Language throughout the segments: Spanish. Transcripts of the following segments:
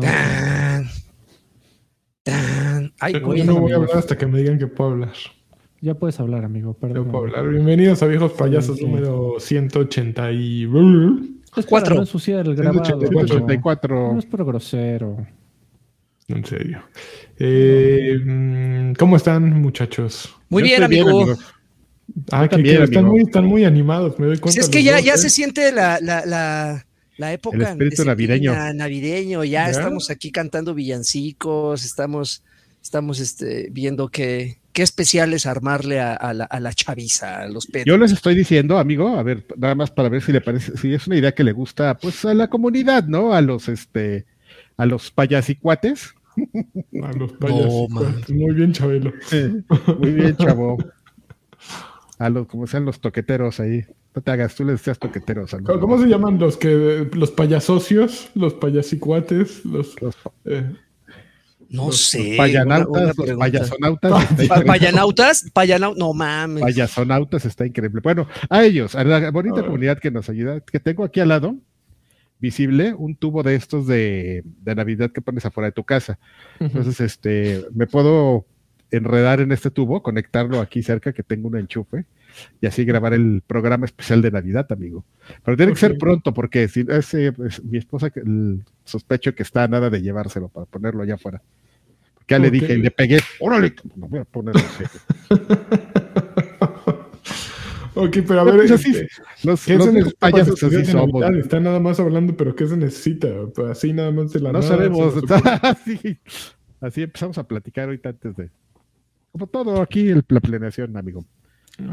Tan, tan. Ay, Yo güey. no voy a hablar hasta que me digan que puedo hablar. Ya puedes hablar, amigo. Yo puedo hablar. Bienvenidos a Viejos Payasos Sí. número 180 y... Es Cuatro. no ensuciar el grabado. 184. amigo. 184. No es por grosero. En serio. Eh, mm, ¿Cómo están, muchachos? Muy Yo bien, amigo. Ah, que, también, que están, amigo. muy, están muy animados, me doy cuenta. es que ya, dos, ya ¿eh? se siente la, la, la, la época El espíritu decembrina, navideño. navideño, ya, ¿Ya? estamos aquí cantando villancicos, estamos, estamos este, viendo qué, qué especiales armarle a, a la, a la chaviza, a los pedos. Yo les estoy diciendo, amigo, a ver, nada más para ver si le parece, si es una idea que le gusta, pues a la comunidad, ¿no? A los, este, a los payasicuates. A los payasos. man. Muy bien, Chabelo. Muy bien, chavo. A los, como sean los toqueteros ahí. No te hagas, tú les decías toqueteros. ¿Cómo, cómo se llaman los que los payasocios, los payasicuates, los Los eh, no los sé. una- payanautas, los payasonautas. Pa-. ¿Payanautas? Payanau no mames. Payasonautas está increíble. Bueno, a ellos, a la bonita Ah. comunidad que nos ayuda, que tengo aquí al lado, visible, un tubo de estos de, de Navidad que pones afuera de tu casa. Entonces, este, me puedo enredar en este tubo, conectarlo aquí cerca, que tengo un enchufe, y así grabar el programa especial de Navidad, amigo. Pero tiene que ser pronto, porque si ese, pues, mi esposa, el sospecho que está a nada de llevárselo para ponerlo allá afuera. Porque ya le dije y le pegué, órale, no voy a. Ok, pero a ver, Pues así, este, los, ¿qué los se necesita payasos así somos. Están nada más hablando, pero ¿qué se necesita? Pues así nada más de la No nada, sabemos. así, así empezamos a platicar ahorita antes de. Como todo aquí, el, la planeación, amigo.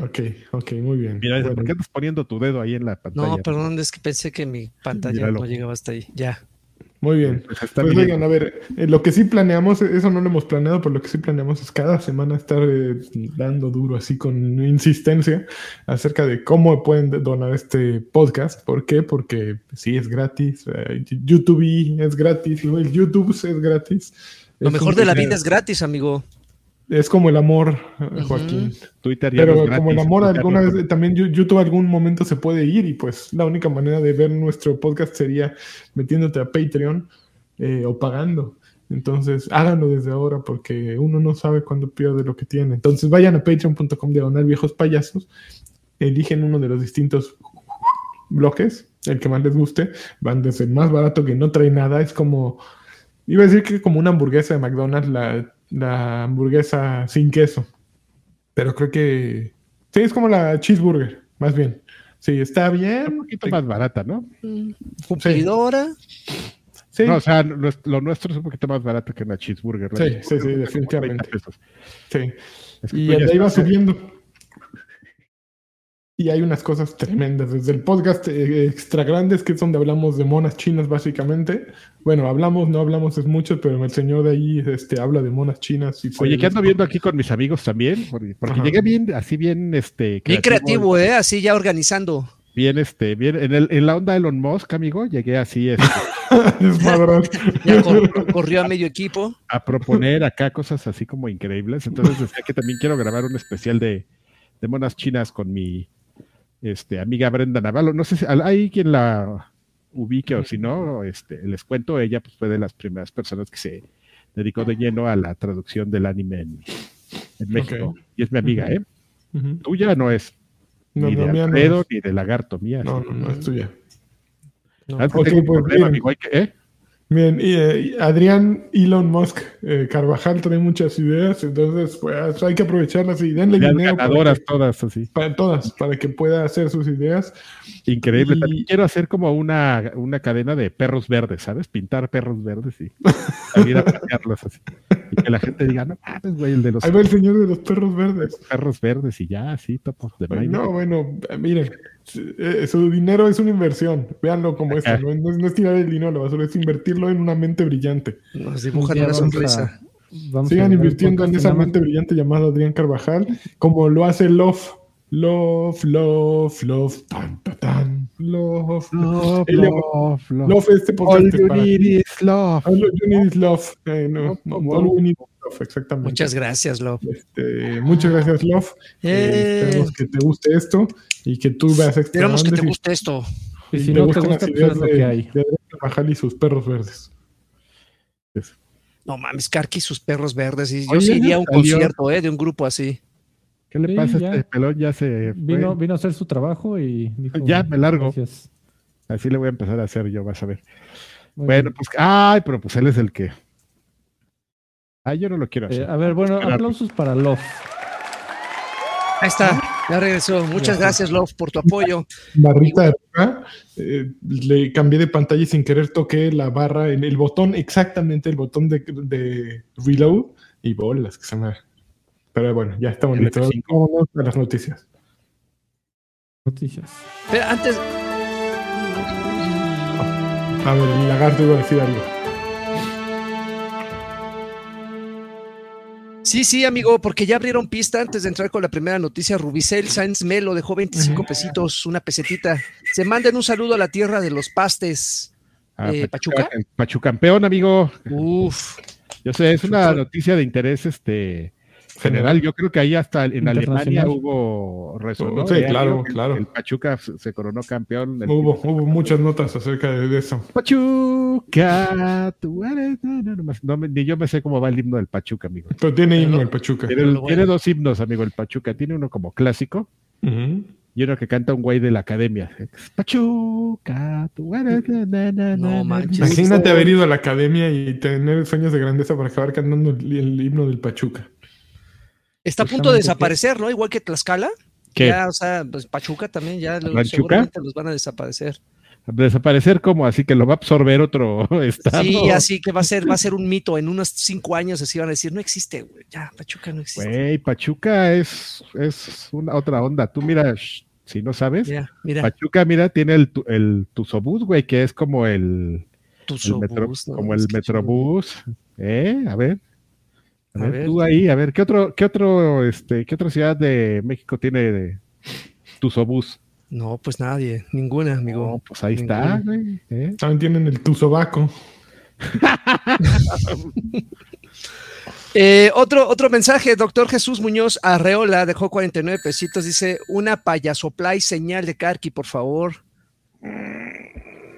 Ok, ok, muy bien. Mira, Bueno, ¿por qué andas poniendo tu dedo ahí en la pantalla? No, perdón, es que pensé que mi pantalla Míralo. no llegaba hasta ahí. Ya. Muy bien. Pues está Pues bien. oigan, a ver, eh, lo que sí planeamos, eso no lo hemos planeado, pero lo que sí planeamos es cada semana estar eh, dando duro así con insistencia acerca de cómo pueden donar este podcast. ¿Por qué? Porque sí es gratis, eh, YouTube es gratis, el YouTube es gratis. Lo Es mejor de la dinero. vida es gratis, amigo. Es como el amor. Joaquín. Twitter ya no Pero es como el amor Twitter alguna no- vez, también YouTube algún momento se puede ir y pues la única manera de ver nuestro podcast sería metiéndote a Patreon eh, o pagando. Entonces háganlo desde ahora porque uno no sabe cuándo pierde lo que tiene. Entonces vayan a patreon.com diagonal viejos payasos, eligen uno de los distintos bloques, el que más les guste, van desde el más barato que no trae nada, es como, iba a decir que como una hamburguesa de McDonald's, la, la hamburguesa sin queso. Pero creo que. Sí, es como la cheeseburger, más bien. Sí, está bien. Un poquito más barata, ¿no? Cumplidora. Sí, No, o sea, lo, nuestro es un poquito más barato que una cheeseburger. ¿no? Sí, sí, sí, Como 30 definitivamente. sí. Es que Y de ahí va subiendo. Y hay unas cosas tremendas. Desde el podcast eh, extra grandes, que es donde hablamos de monas chinas, básicamente. Bueno, hablamos, no hablamos, es mucho, pero el señor de ahí este, habla de monas chinas. Y Oye, ¿qué ando viendo aquí con mis amigos también? Porque, porque llegué bien, así bien, este... Bien creativo, ¿eh? Así ya organizando. Bien, este, bien, en, el, en la onda Elon Musk, amigo, llegué así este. Ya cor- corrió a medio equipo. a proponer acá cosas así como increíbles. Entonces decía que también quiero grabar un especial de, de monas chinas con mi este, amiga Brenda Navarro. No sé si hay quien la ubique o si no, este, les cuento, ella pues, fue de las primeras personas que se dedicó de lleno a la traducción del anime en, en México. Y es mi amiga, ¿eh? Ujú. Tuya no es No, ni no, de no Alfredo es. ni de Lagarto, mía. No, no, no, es tuya. Ah, es que Ok, tengo un pues, problema, amigo, hay que- ¿eh? Bien, y, eh, Adrián Elon Musk eh, Carvajal trae muchas ideas, entonces pues hay que aprovecharlas y denle dinero para, ganadoras que- todas así. para todas, para que pueda hacer sus ideas. Increíble. Y- También quiero hacer como una, una cadena de perros verdes, ¿sabes? Pintar perros verdes y salir a pasearlos así. Y que la gente diga, no mames, güey, el de los Ahí va el señor de los perros verdes. perros verdes y ya, así, topos de no, bueno, miren, eh, su dinero es una inversión, véanlo como esto, no, no es, no es tirar el dinero a la basura, es invertirlo en una mente brillante. Nos dibujan una vamos sonrisa. a- vamos Sigan invirtiendo en esa mente brillante llamada Adrián Carvajal, como lo hace Love. Love, love, love, tan, tan, tan, love. Love, love, love. Love este podcast All es you need is love. All you need is love. Eh, no, no, all we need love, exactamente. Muchas gracias, Lo. Este, muchas gracias, Love. Eh, Eh. esperemos que te guste esto y que tú veas extra Esperamos que te guste esto. Y si no te gusta, pues es lo que hay. de y sus perros verdes. Es- No mames, Karki y sus perros verdes. Y yo Oye, sí iría a un salió. concierto eh, de un grupo así. ¿Qué le Sí, pasa a ya. este pelón? Ya se fue. Vino, vino a hacer su trabajo y dijo, Ya, me largo. Gracias. Así le voy a empezar a hacer yo, vas a ver. Muy bueno, bien. pues, ay, pero pues él es el que. Ay, yo no lo quiero Eh, hacer. a ver, bueno, aplausos para Love. Ahí está, ya regresó. Muchas Ya. gracias, Love, por tu apoyo. Barrita de acá, eh, le cambié de pantalla y sin querer toqué la barra en el botón, exactamente el botón de, de reload y bolas que se me. Pero bueno, ya estamos El listos. F5. Vámonos a las noticias. Noticias. Pero antes, A ver, el lagarto iba a decir algo. Sí, sí, amigo, porque ya abrieron pista antes de entrar con la primera noticia. Rubicel Sainz Melo dejó 25 pesitos, una pesetita. Se manden un saludo a la tierra de los pastes. Ah, eh, Pachuca. Pachucampeón, amigo. Uf, Yo sé, es una noticia de interés este general. Yo creo que ahí hasta en Alemania hubo resonó. Sí, claro, que claro. El Pachuca se coronó campeón. El Hubo, hubo muchas notas acerca de eso. Pachuca, tú eres. No, no, no, ni yo me sé cómo va el himno del Pachuca, amigo. Pero tiene Pero himno el Pachuca. Tiene, dos himnos, amigo, el Pachuca. Tiene uno como clásico y uno que canta un güey de la academia. Pachuca, tú eres. na, na, na, No manches. na. Imagínate haber ido a la academia y tener sueños de grandeza para acabar cantando el, el himno del Pachuca. Está a punto de que- desaparecer, ¿no? Igual que Tlaxcala. ¿Qué? Ya, o sea, pues Pachuca también ya ¿Ranchuca? seguramente los van a desaparecer. Desaparecer como así que lo va a absorber otro estado. Sí, así que va a ser, va a ser un mito. En unos cinco años así van a decir, no existe, güey. Ya, Pachuca no existe. Güey, Pachuca es, es una otra onda. Tú mira, si no sabes, Mira, mira, Pachuca, mira, tiene el, el Tusobús, güey, que es como el, tu el metro- Sobús, ¿no? como el Metrobús. ¿Eh? A ver. A, ver, tú ahí, a ver, ¿qué otro, qué otro, este, qué otra ciudad de México tiene de Tusobús? No, pues nadie, ninguna, amigo. No, pues ahí está, güey. ¿eh? También tienen el Tuzobaco. Eh, otro, otro mensaje, doctor Jesús Muñoz Arreola dejó 49 pesitos, dice, una payasoplay señal de Karki, por favor.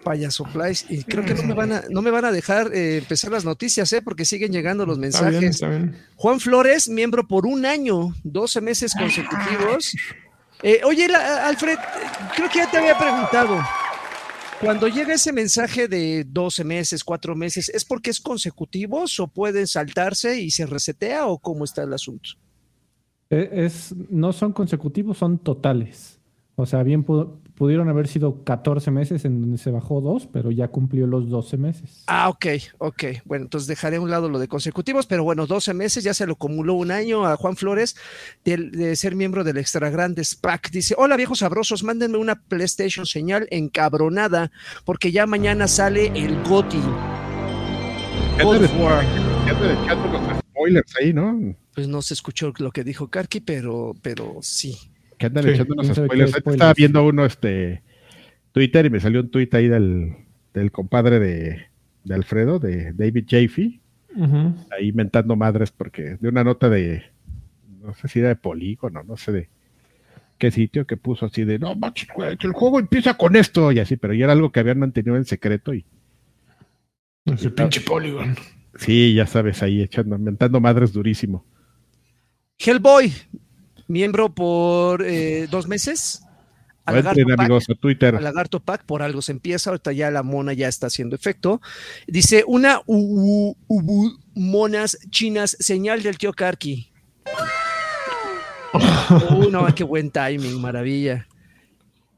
Payasoplays, y creo que no me van a, no me van a dejar eh, empezar las noticias, ¿eh? porque siguen llegando los Está bien, mensajes. está bien. Juan Flores, miembro por un año, 12 meses consecutivos. Eh, oye, la- Alfred, creo que ya te había preguntado. Cuando llega ese mensaje de 12 meses, 4 meses, ¿es porque es consecutivos o pueden saltarse y se resetea o cómo está el asunto? Eh, Es, no son consecutivos, son totales. O sea, bien pu- pudieron haber sido 14 meses en donde se bajó dos, pero ya cumplió los 12 meses. Ah, ok, ok. Bueno, entonces dejaré a un lado lo de consecutivos, pero bueno, 12 meses, ya se lo acumuló un año a Juan Flores de, de ser miembro del Extra Grandes Pack. Dice, hola viejos sabrosos, mándenme una PlayStation señal encabronada, porque ya mañana sale el GOTI. ¿Qué God of War. spoilers ahí, no? Pues no se escuchó lo que dijo Karki, pero, pero sí. Que andan Sí, qué spoilers. Ahorita spoilers. Estaba viendo uno este Twitter y me salió un tweet ahí del, del compadre de, de Alfredo, de David Jaffe, ahí mentando madres porque de una nota de no sé si era de Polígono, no sé de qué sitio que puso así de no que el juego empieza con esto y así, pero ya era algo que habían mantenido en secreto y Ese pinche Polygon. sí, ya sabes, ahí echando, mentando madres durísimo. Hellboy, miembro por eh, dos meses. A Lagarto Entren, Pack. amigos a Twitter. a Lagarto Pack, por algo se empieza, ahorita ya la mona ya está haciendo efecto. Dice, una ubu, ubu- monas chinas, señal del tío Karki. Uh, no, qué buen timing, maravilla.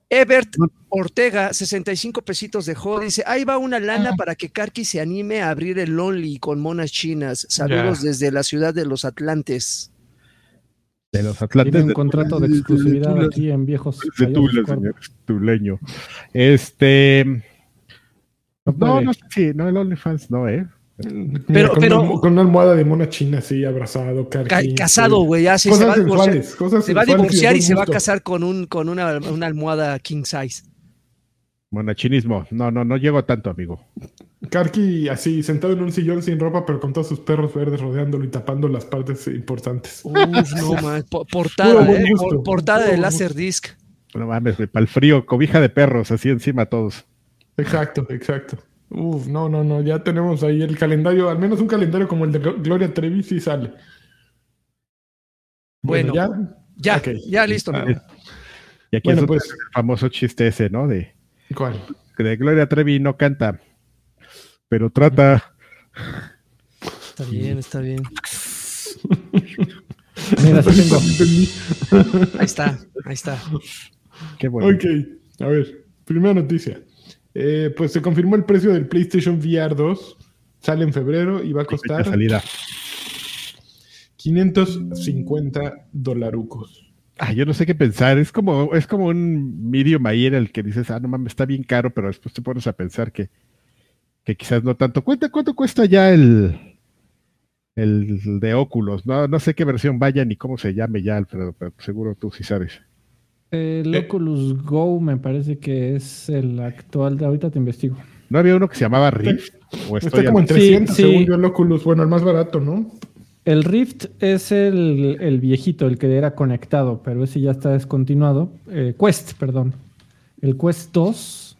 Ebert Ortega, 65 pesitos dejó, dice, ahí va una lana para que Karki se anime a abrir el Lonely con monas chinas. Saludos Ya. desde la ciudad de los Atlantes. De los Atlantes. Tiene un contrato de exclusividad aquí en Viejos De Tula, señor, tuleño. Este. No No, sé si, no, el OnlyFans no, ¿eh? Mira, Pero- con, pero- una, con una almohada de mona china así, abrazado, Ca- Karki, casado, sí. güey, ya sí, se Cosas va a divorciar. Se va a divorciar y se va a casar con, un, con una, una almohada king size. Monachinismo. No, no, no llego a tanto, amigo. Karki así, sentado en un sillón sin ropa, pero con todos sus perros verdes rodeándolo y tapando las partes importantes. Uf, no, man. Portada, Puro eh, por- portada puro de buen Laserdisc. No mames, para el frío, cobija de perros, así encima todos. Exacto, exacto. Uf, no, no, no, ya tenemos ahí el calendario, al menos un calendario como el de Gloria Trevi sí sale. Bueno, ya, ya, ya listo. Ah. Y aquí es pues, el famoso chiste ese, ¿no? De, ¿Cuál? De Gloria Trevi no canta, pero trata. Está bien, está bien. Mira, tengo. Ahí está, ahí está. Qué bueno. Ok, a ver, primera noticia. Eh, pues se confirmó el precio del PlayStation VR 2. Sale en febrero y va a costar. Salida. 550 dolarucos. Ah, yo no sé qué pensar. Es como, es como un medium ahí en el que dices, ah, no mames, está bien caro, pero después te pones a pensar que, que quizás no tanto. ¿Cuánto, cuánto cuesta ya el, el de Oculus? No, no sé qué versión vaya ni cómo se llame ya, Alfredo, pero seguro tú sí sabes. El Oculus Go me parece que es el actual. De ahorita te investigo. ¿No había uno que se llamaba Rift? Está como en 300 según yo el Oculus. Bueno, el más barato, ¿no? El Rift es el, viejito, el que era conectado, pero ese ya está descontinuado. Eh, Quest, perdón. El Quest 2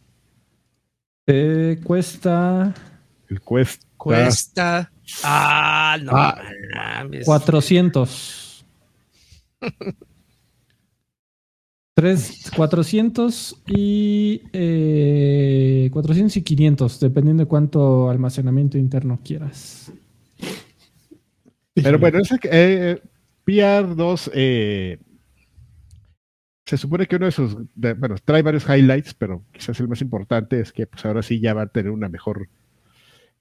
eh, cuesta. El Quest. Cuesta. Ah, no. Ah, 400. 3, 400 y 400 eh, y 500, dependiendo de cuánto almacenamiento interno quieras. Pero bueno, ese, eh, PR2 eh, se supone que uno de sus, bueno, trae varios highlights, pero quizás el más importante es que pues ahora sí ya va a tener una mejor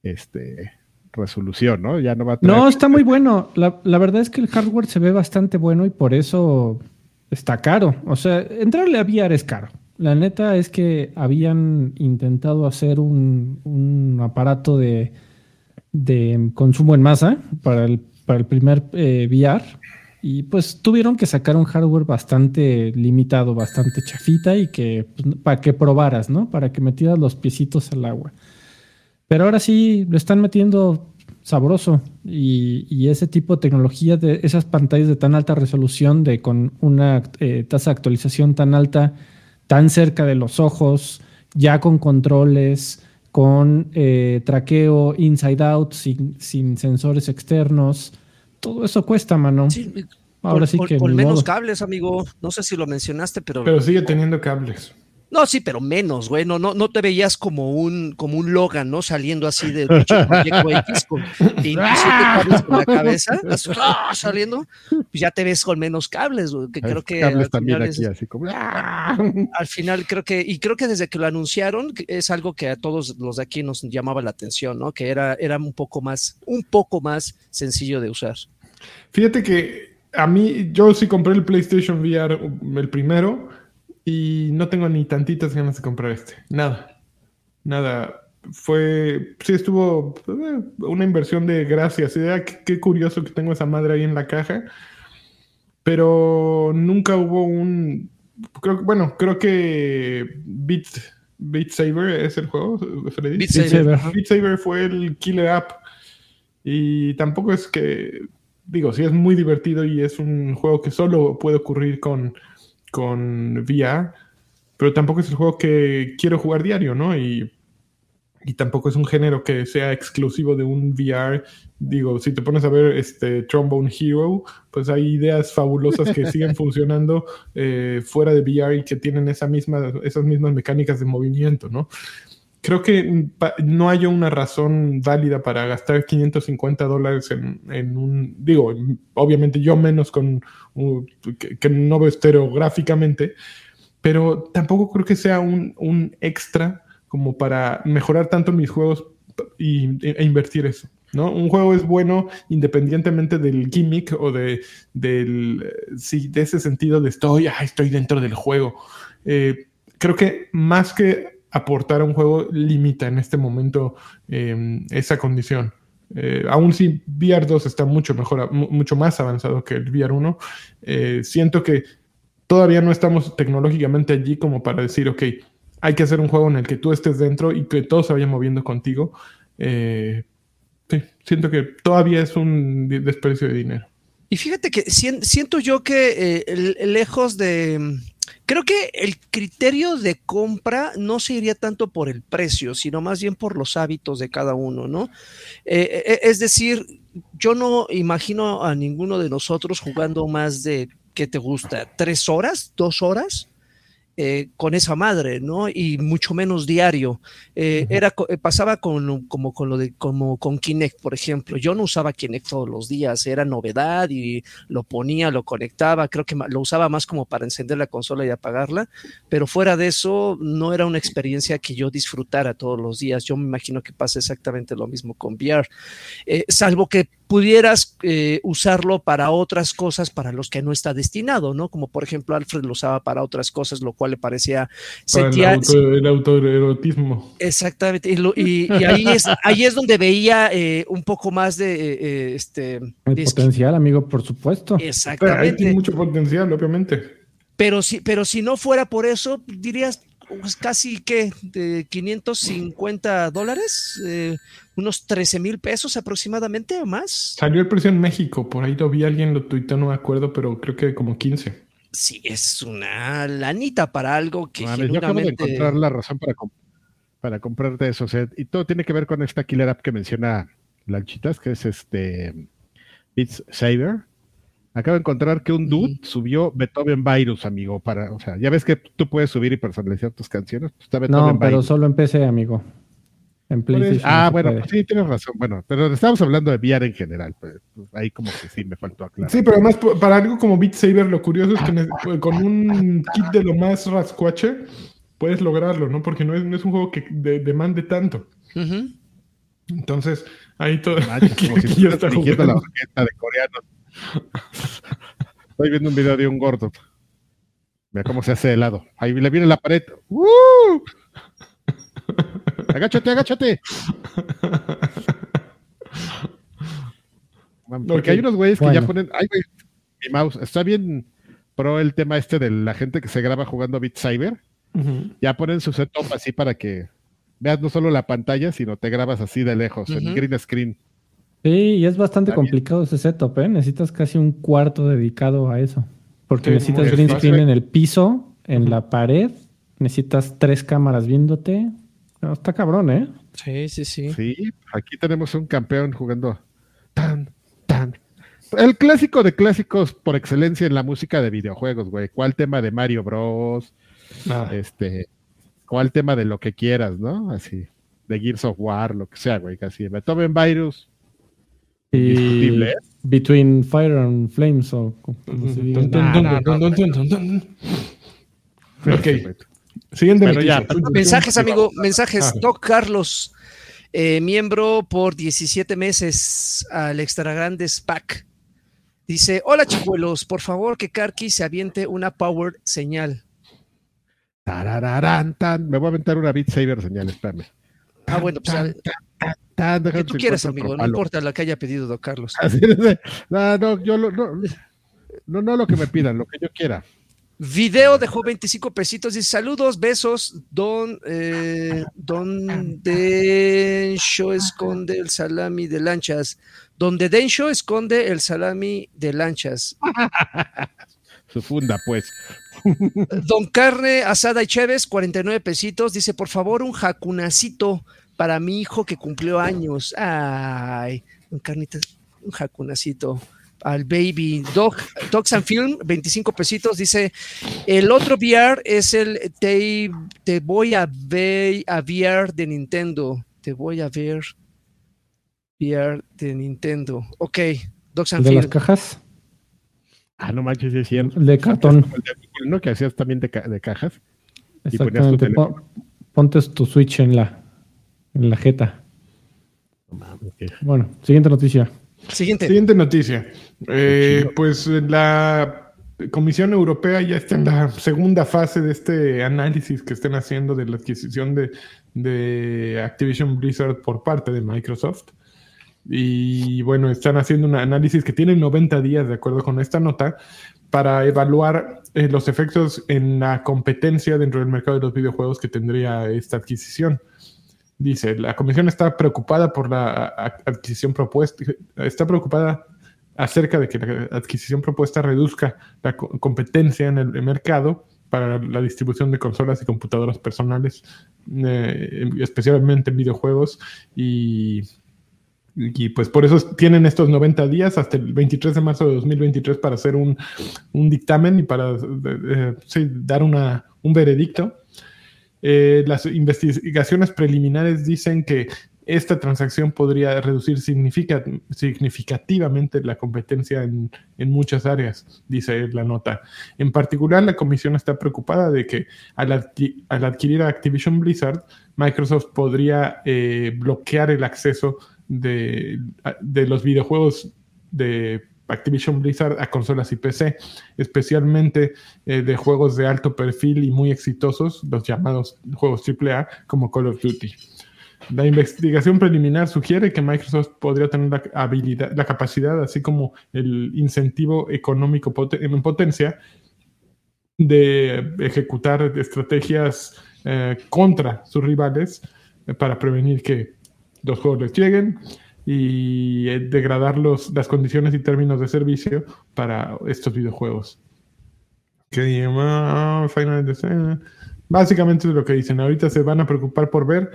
este, resolución, ¿no? Ya no va a No, está muy bueno. La, verdad es que el hardware se ve bastante bueno y por eso Está caro. O sea, entrarle a VR es caro. La neta es que habían intentado hacer un, aparato de, consumo en masa para el, para el primer eh, VR y pues tuvieron que sacar un hardware bastante limitado, bastante chafita y que pues, para que probaras, ¿no? Para que metieras los piecitos al agua. Pero ahora sí lo están metiendo sabroso. Y, ese tipo de tecnología, de esas pantallas de tan alta resolución, de con una eh, tasa de actualización tan alta, tan cerca de los ojos, ya con controles, con eh, traqueo inside out, sin, sin, sensores externos, todo eso cuesta, mano. Ahora sí que. Con menos cables, amigo. No sé si lo mencionaste, pero. Pero sigue teniendo cables. No, sí, pero menos, güey. No, no, te veías como un, como un Logan, ¿no? Saliendo así del proyecto X con 27 cables con la cabeza, ¡ah! saliendo, pues ya te ves con menos cables, güey. Que creo que al final, aquí, así como... ¡ah! al final creo que, y creo que desde que lo anunciaron, es algo que a todos los de aquí nos llamaba la atención, ¿no? Que era, era un poco más, un poco más sencillo de usar. Fíjate que a mí, yo sí compré el PlayStation VR, el primero y no tengo ni tantitas ganas de comprar este. Nada. Nada. Fue. Sí, estuvo eh, una inversión de gracias. Ah, qué, curioso que tengo esa madre ahí en la caja. Pero nunca hubo un. Creo, bueno, creo que Beat, Beat Saber es el juego, Freddy. Beat Saber. Beat Saber fue el killer app. Y tampoco es que. Digo, sí es muy divertido y es un juego que solo puede ocurrir con con VR, pero tampoco es el juego que quiero jugar diario, ¿no? Y, y tampoco es un género que sea exclusivo de un VR. Digo, si te pones a ver este Trombone Hero, pues hay ideas fabulosas que siguen funcionando eh, fuera de VR y que tienen esa misma, esas mismas mecánicas de movimiento, ¿no? Creo que no hay una razón válida para gastar 550 dólares en, un, digo, obviamente yo menos con, que, no veo estereográficamente, pero tampoco creo que sea un, extra como para mejorar tanto mis juegos y, e, invertir eso. ¿no? Un juego es bueno independientemente del gimmick o de, del, sí, de ese sentido de estoy, estoy dentro del juego. Eh, creo que más que aportar a un juego limita en este momento em, esa condición. Eh, aún si VR 2 está mucho mejor, mucho más avanzado que el VR 1, eh, siento que todavía no estamos tecnológicamente allí como para decir, ok, hay que hacer un juego en el que tú estés dentro y que todo se vaya moviendo contigo. Eh, siento que todavía es un desprecio de dinero. Y fíjate que siento yo que lejos de Creo que el criterio de compra no se iría tanto por el precio, sino más bien por los hábitos de cada uno, ¿no? Eh, eh, es decir, yo no imagino a ninguno de nosotros jugando más de, ¿qué te gusta? ¿Tres horas? ¿Dos horas? Eh, con esa madre, ¿no? Y mucho menos diario. Eh, era, eh, pasaba con, como con lo de, como con Kinect, por ejemplo. Yo no usaba Kinect todos los días, era novedad y lo ponía, lo conectaba, creo que lo usaba más como para encender la consola y apagarla, pero fuera de eso no era una experiencia que yo disfrutara todos los días. Yo me imagino que pasa exactamente lo mismo con VR, salvo que pudieras eh, usarlo para otras cosas para los que no está destinado, ¿no? Como por ejemplo Alfred lo usaba para otras cosas, lo cual le parecía... Sentía, el, autoerotismo. Exactamente, y, ahí, es, ahí es donde veía eh, un poco más de... Eh, este, el potencial, amigo, por supuesto. Exactamente. ahí tiene mucho potencial, obviamente. Pero si, pero si no fuera por eso, dirías, pues casi que de 550 dólares, eh, unos 13 mil pesos aproximadamente o más. Salió el precio en México, por ahí lo vi, alguien lo tuiteó, no me acuerdo, pero creo que como 15. Sí, es una lanita para algo que Yo acabo de encontrar la razón para, para comprarte eso, y todo tiene que ver con esta killer app que menciona Lanchitas, que es este Beats Saber Acabo de encontrar que un dude subió Beethoven Virus, amigo, para, o sea, ya ves que tú puedes subir y personalizar tus canciones. Pues está Beethoven no, pero solo en PC, amigo. En PlayStation. Ah, bueno, pues sí, tienes razón. Bueno, pero estamos hablando de VR en general. Pues, pues, ahí como que sí me faltó aclarar. Sí, pero además para algo como Beat Saber, lo curioso es que con un kit de lo más rascuache puedes lograrlo, ¿no? Porque no es, no es un juego que demande tanto. Entonces, ahí todo. como si está la orquesta de coreanos Estoy viendo un video de un gordo. Mira cómo se hace de lado. Ahí le viene la pared. ¡Uh! Agáchate, agáchate. Porque hay unos güeyes que ya ponen. Ay, güey, mi mouse. Está bien pro el tema este de la gente que se graba jugando Beat Cyber. Ya ponen su setup así para que veas no solo la pantalla, sino te grabas así de lejos, en green screen. Sí, y es bastante complicado ese setup, ¿eh? Necesitas casi un cuarto dedicado a eso. Porque necesitas green screen en el piso, en la pared, necesitas tres cámaras viéndote. está cabrón, ¿eh? Sí, sí, sí. Sí, aquí tenemos un campeón jugando tan, tan. El clásico de clásicos por excelencia en la música de videojuegos, güey. ¿Cuál tema de Mario Bros? Ah. Este, ¿cuál tema de lo que quieras, no? Así, de Gears of War, lo que sea, güey, casi. Beethoven Virus, y Between Fire and Flames o Ok. Siguiente Mensajes, amigo. Mensajes. Doc Carlos, eh, miembro por 17 meses al Extra Grandes Pack. Dice: Hola, chicuelos. Por favor, que Karki se aviente una power señal. Me voy a aventar una Beat Saber señal, espérame. Ah, bueno, pues. Que tú quieras, amigo, no importa lo que haya pedido don Carlos. no, no, yo no, no, no lo que me pidan, lo que yo quiera. Video dejó 25 pesitos. Dice saludos, besos. Don, eh, don Densho esconde el salami de lanchas. Donde Densho esconde el salami de lanchas. Su funda, pues. Don Carne Asada y Chévez, 49 pesitos. Dice, por favor, un jacunacito para mi hijo que cumplió años. Ay, un carnita, un jacunacito. Al baby Dog, Dogs and Film, 25 pesitos. Dice: El otro VR es el Te, te voy a ver a VR de Nintendo. Te voy a ver VR de Nintendo. Ok, Dogs and ¿De las cajas? Ah, no manches, es cierto. De cartón. ¿no? Que hacías también de, de cajas. Exactamente. Ponte tu Switch en la en la jeta. Bueno, siguiente noticia. Siguiente. Siguiente noticia. Eh, pues la Comisión Europea ya está en la segunda fase de este análisis que están haciendo de la adquisición de, de Activision Blizzard por parte de Microsoft. Y bueno, están haciendo un análisis que tiene 90 días, de acuerdo con esta nota, para evaluar eh, los efectos en la competencia dentro del mercado de los videojuegos que tendría esta adquisición. Dice, la comisión está preocupada por la adquisición propuesta, está preocupada acerca de que la adquisición propuesta reduzca la competencia en el mercado para la distribución de consolas y computadoras personales, eh, especialmente en videojuegos. Y, pues por eso tienen estos 90 días hasta el 23 de marzo de 2023 para hacer un, dictamen y para eh, dar una, un veredicto. Eh, las investigaciones preliminares dicen que esta transacción podría reducir significativamente la competencia en, muchas áreas, dice la nota. En particular, la comisión está preocupada de que al, adquirir a Activision Blizzard, Microsoft podría eh, bloquear el acceso de, los videojuegos de Activision Blizzard a consolas y PC, especialmente eh, de juegos de alto perfil y muy exitosos, los llamados juegos AAA como Call of Duty. La investigación preliminar sugiere que Microsoft podría tener la habilidad, la capacidad, así como el incentivo económico en potencia de ejecutar estrategias eh, contra sus rivales eh, para prevenir que los juegos les lleguen y eh, degradar los, las condiciones y términos de servicio para estos videojuegos. ¿Qué Básicamente es lo que dicen. Ahorita se van a preocupar por ver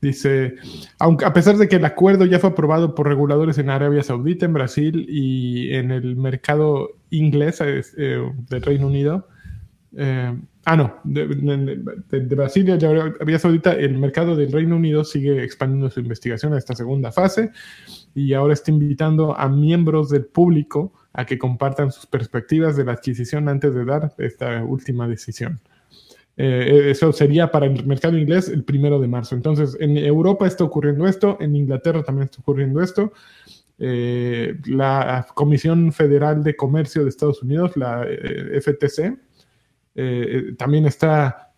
Dice, aunque a pesar de que el acuerdo ya fue aprobado por reguladores en Arabia Saudita, en Brasil y en el mercado inglés eh, del Reino Unido, eh, ah, no, de, Brasil y Arabia Saudita, el mercado del Reino Unido sigue expandiendo su investigación a esta segunda fase y ahora está invitando a miembros del público a que compartan sus perspectivas de la adquisición antes de dar esta última decisión. Eh, eso sería para el mercado inglés el primero de marzo. Entonces, en Europa está ocurriendo esto, en Inglaterra también está ocurriendo esto. Eh, la Comisión Federal de Comercio de Estados Unidos, la eh, FTC, también está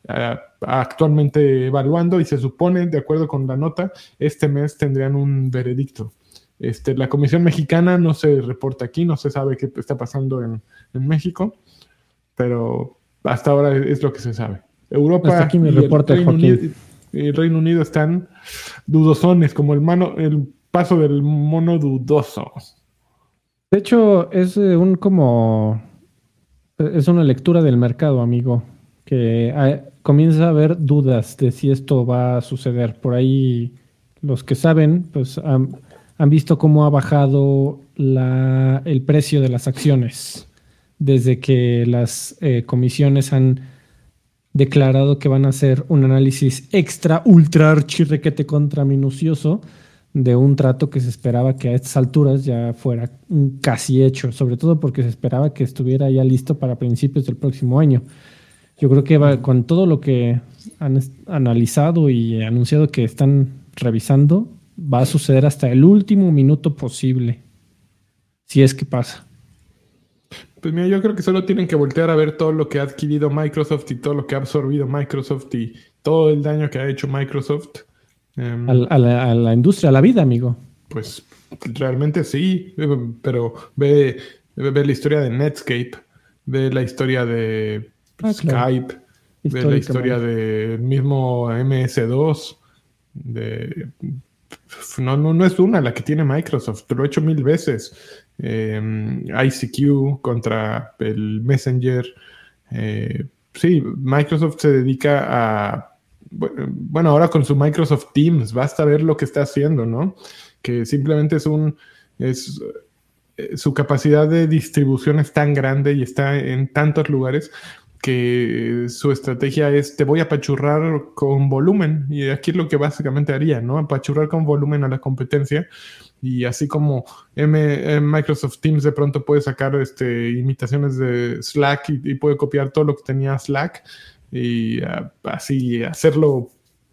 actualmente evaluando y se supone, de acuerdo con la nota, este mes tendrían un veredicto. Este, la Comisión Mexicana no se reporta aquí, no se sabe qué está pasando en, en México, pero hasta ahora es lo que se sabe. Europa aquí mi reporte, y el Reino, Unido, están dudosones, como el, mano, el paso del mono dudoso. De hecho, es eh, un como es una lectura del mercado, amigo, que ah, comienza a haber dudas de si esto va a suceder. Por ahí los que saben, pues han, visto cómo ha bajado el precio de las acciones desde que las eh, comisiones han declarado que van a hacer un análisis extra, ultra, archirrequete contra minucioso de un trato que se esperaba que a estas alturas ya fuera casi hecho, sobre todo porque se esperaba que estuviera ya listo para principios del próximo año. Yo creo que va, con todo lo que han analizado y anunciado que están revisando, va a suceder hasta el último minuto posible, si es que pasa. Pues mira, yo creo que solo tienen que voltear a ver todo lo que ha adquirido Microsoft y todo lo que ha absorbido Microsoft y todo el daño que ha hecho Microsoft. Em, a, la, industria, a la vida, amigo. Pues realmente sí, pero ve, ve la historia de Netscape, ve la historia de ah, Skype, ve la historia del mismo MS2, de no, no, no es una la que tiene Microsoft, lo he hecho mil veces. Em, ICQ contra el Messenger. Eh, sí, Microsoft se dedica a, bueno, ahora con su Microsoft Teams, basta ver lo que está haciendo, ¿no? Que simplemente es un, es, eh, su capacidad de distribución es tan grande y está en tantos lugares que su estrategia es te voy a apachurrar con volumen y aquí es lo que básicamente haría, ¿no? Apachurrar con volumen a la competencia y así como M Microsoft Teams de pronto puede sacar este, imitaciones de Slack y, puede copiar todo lo que tenía Slack y ah, así hacerlo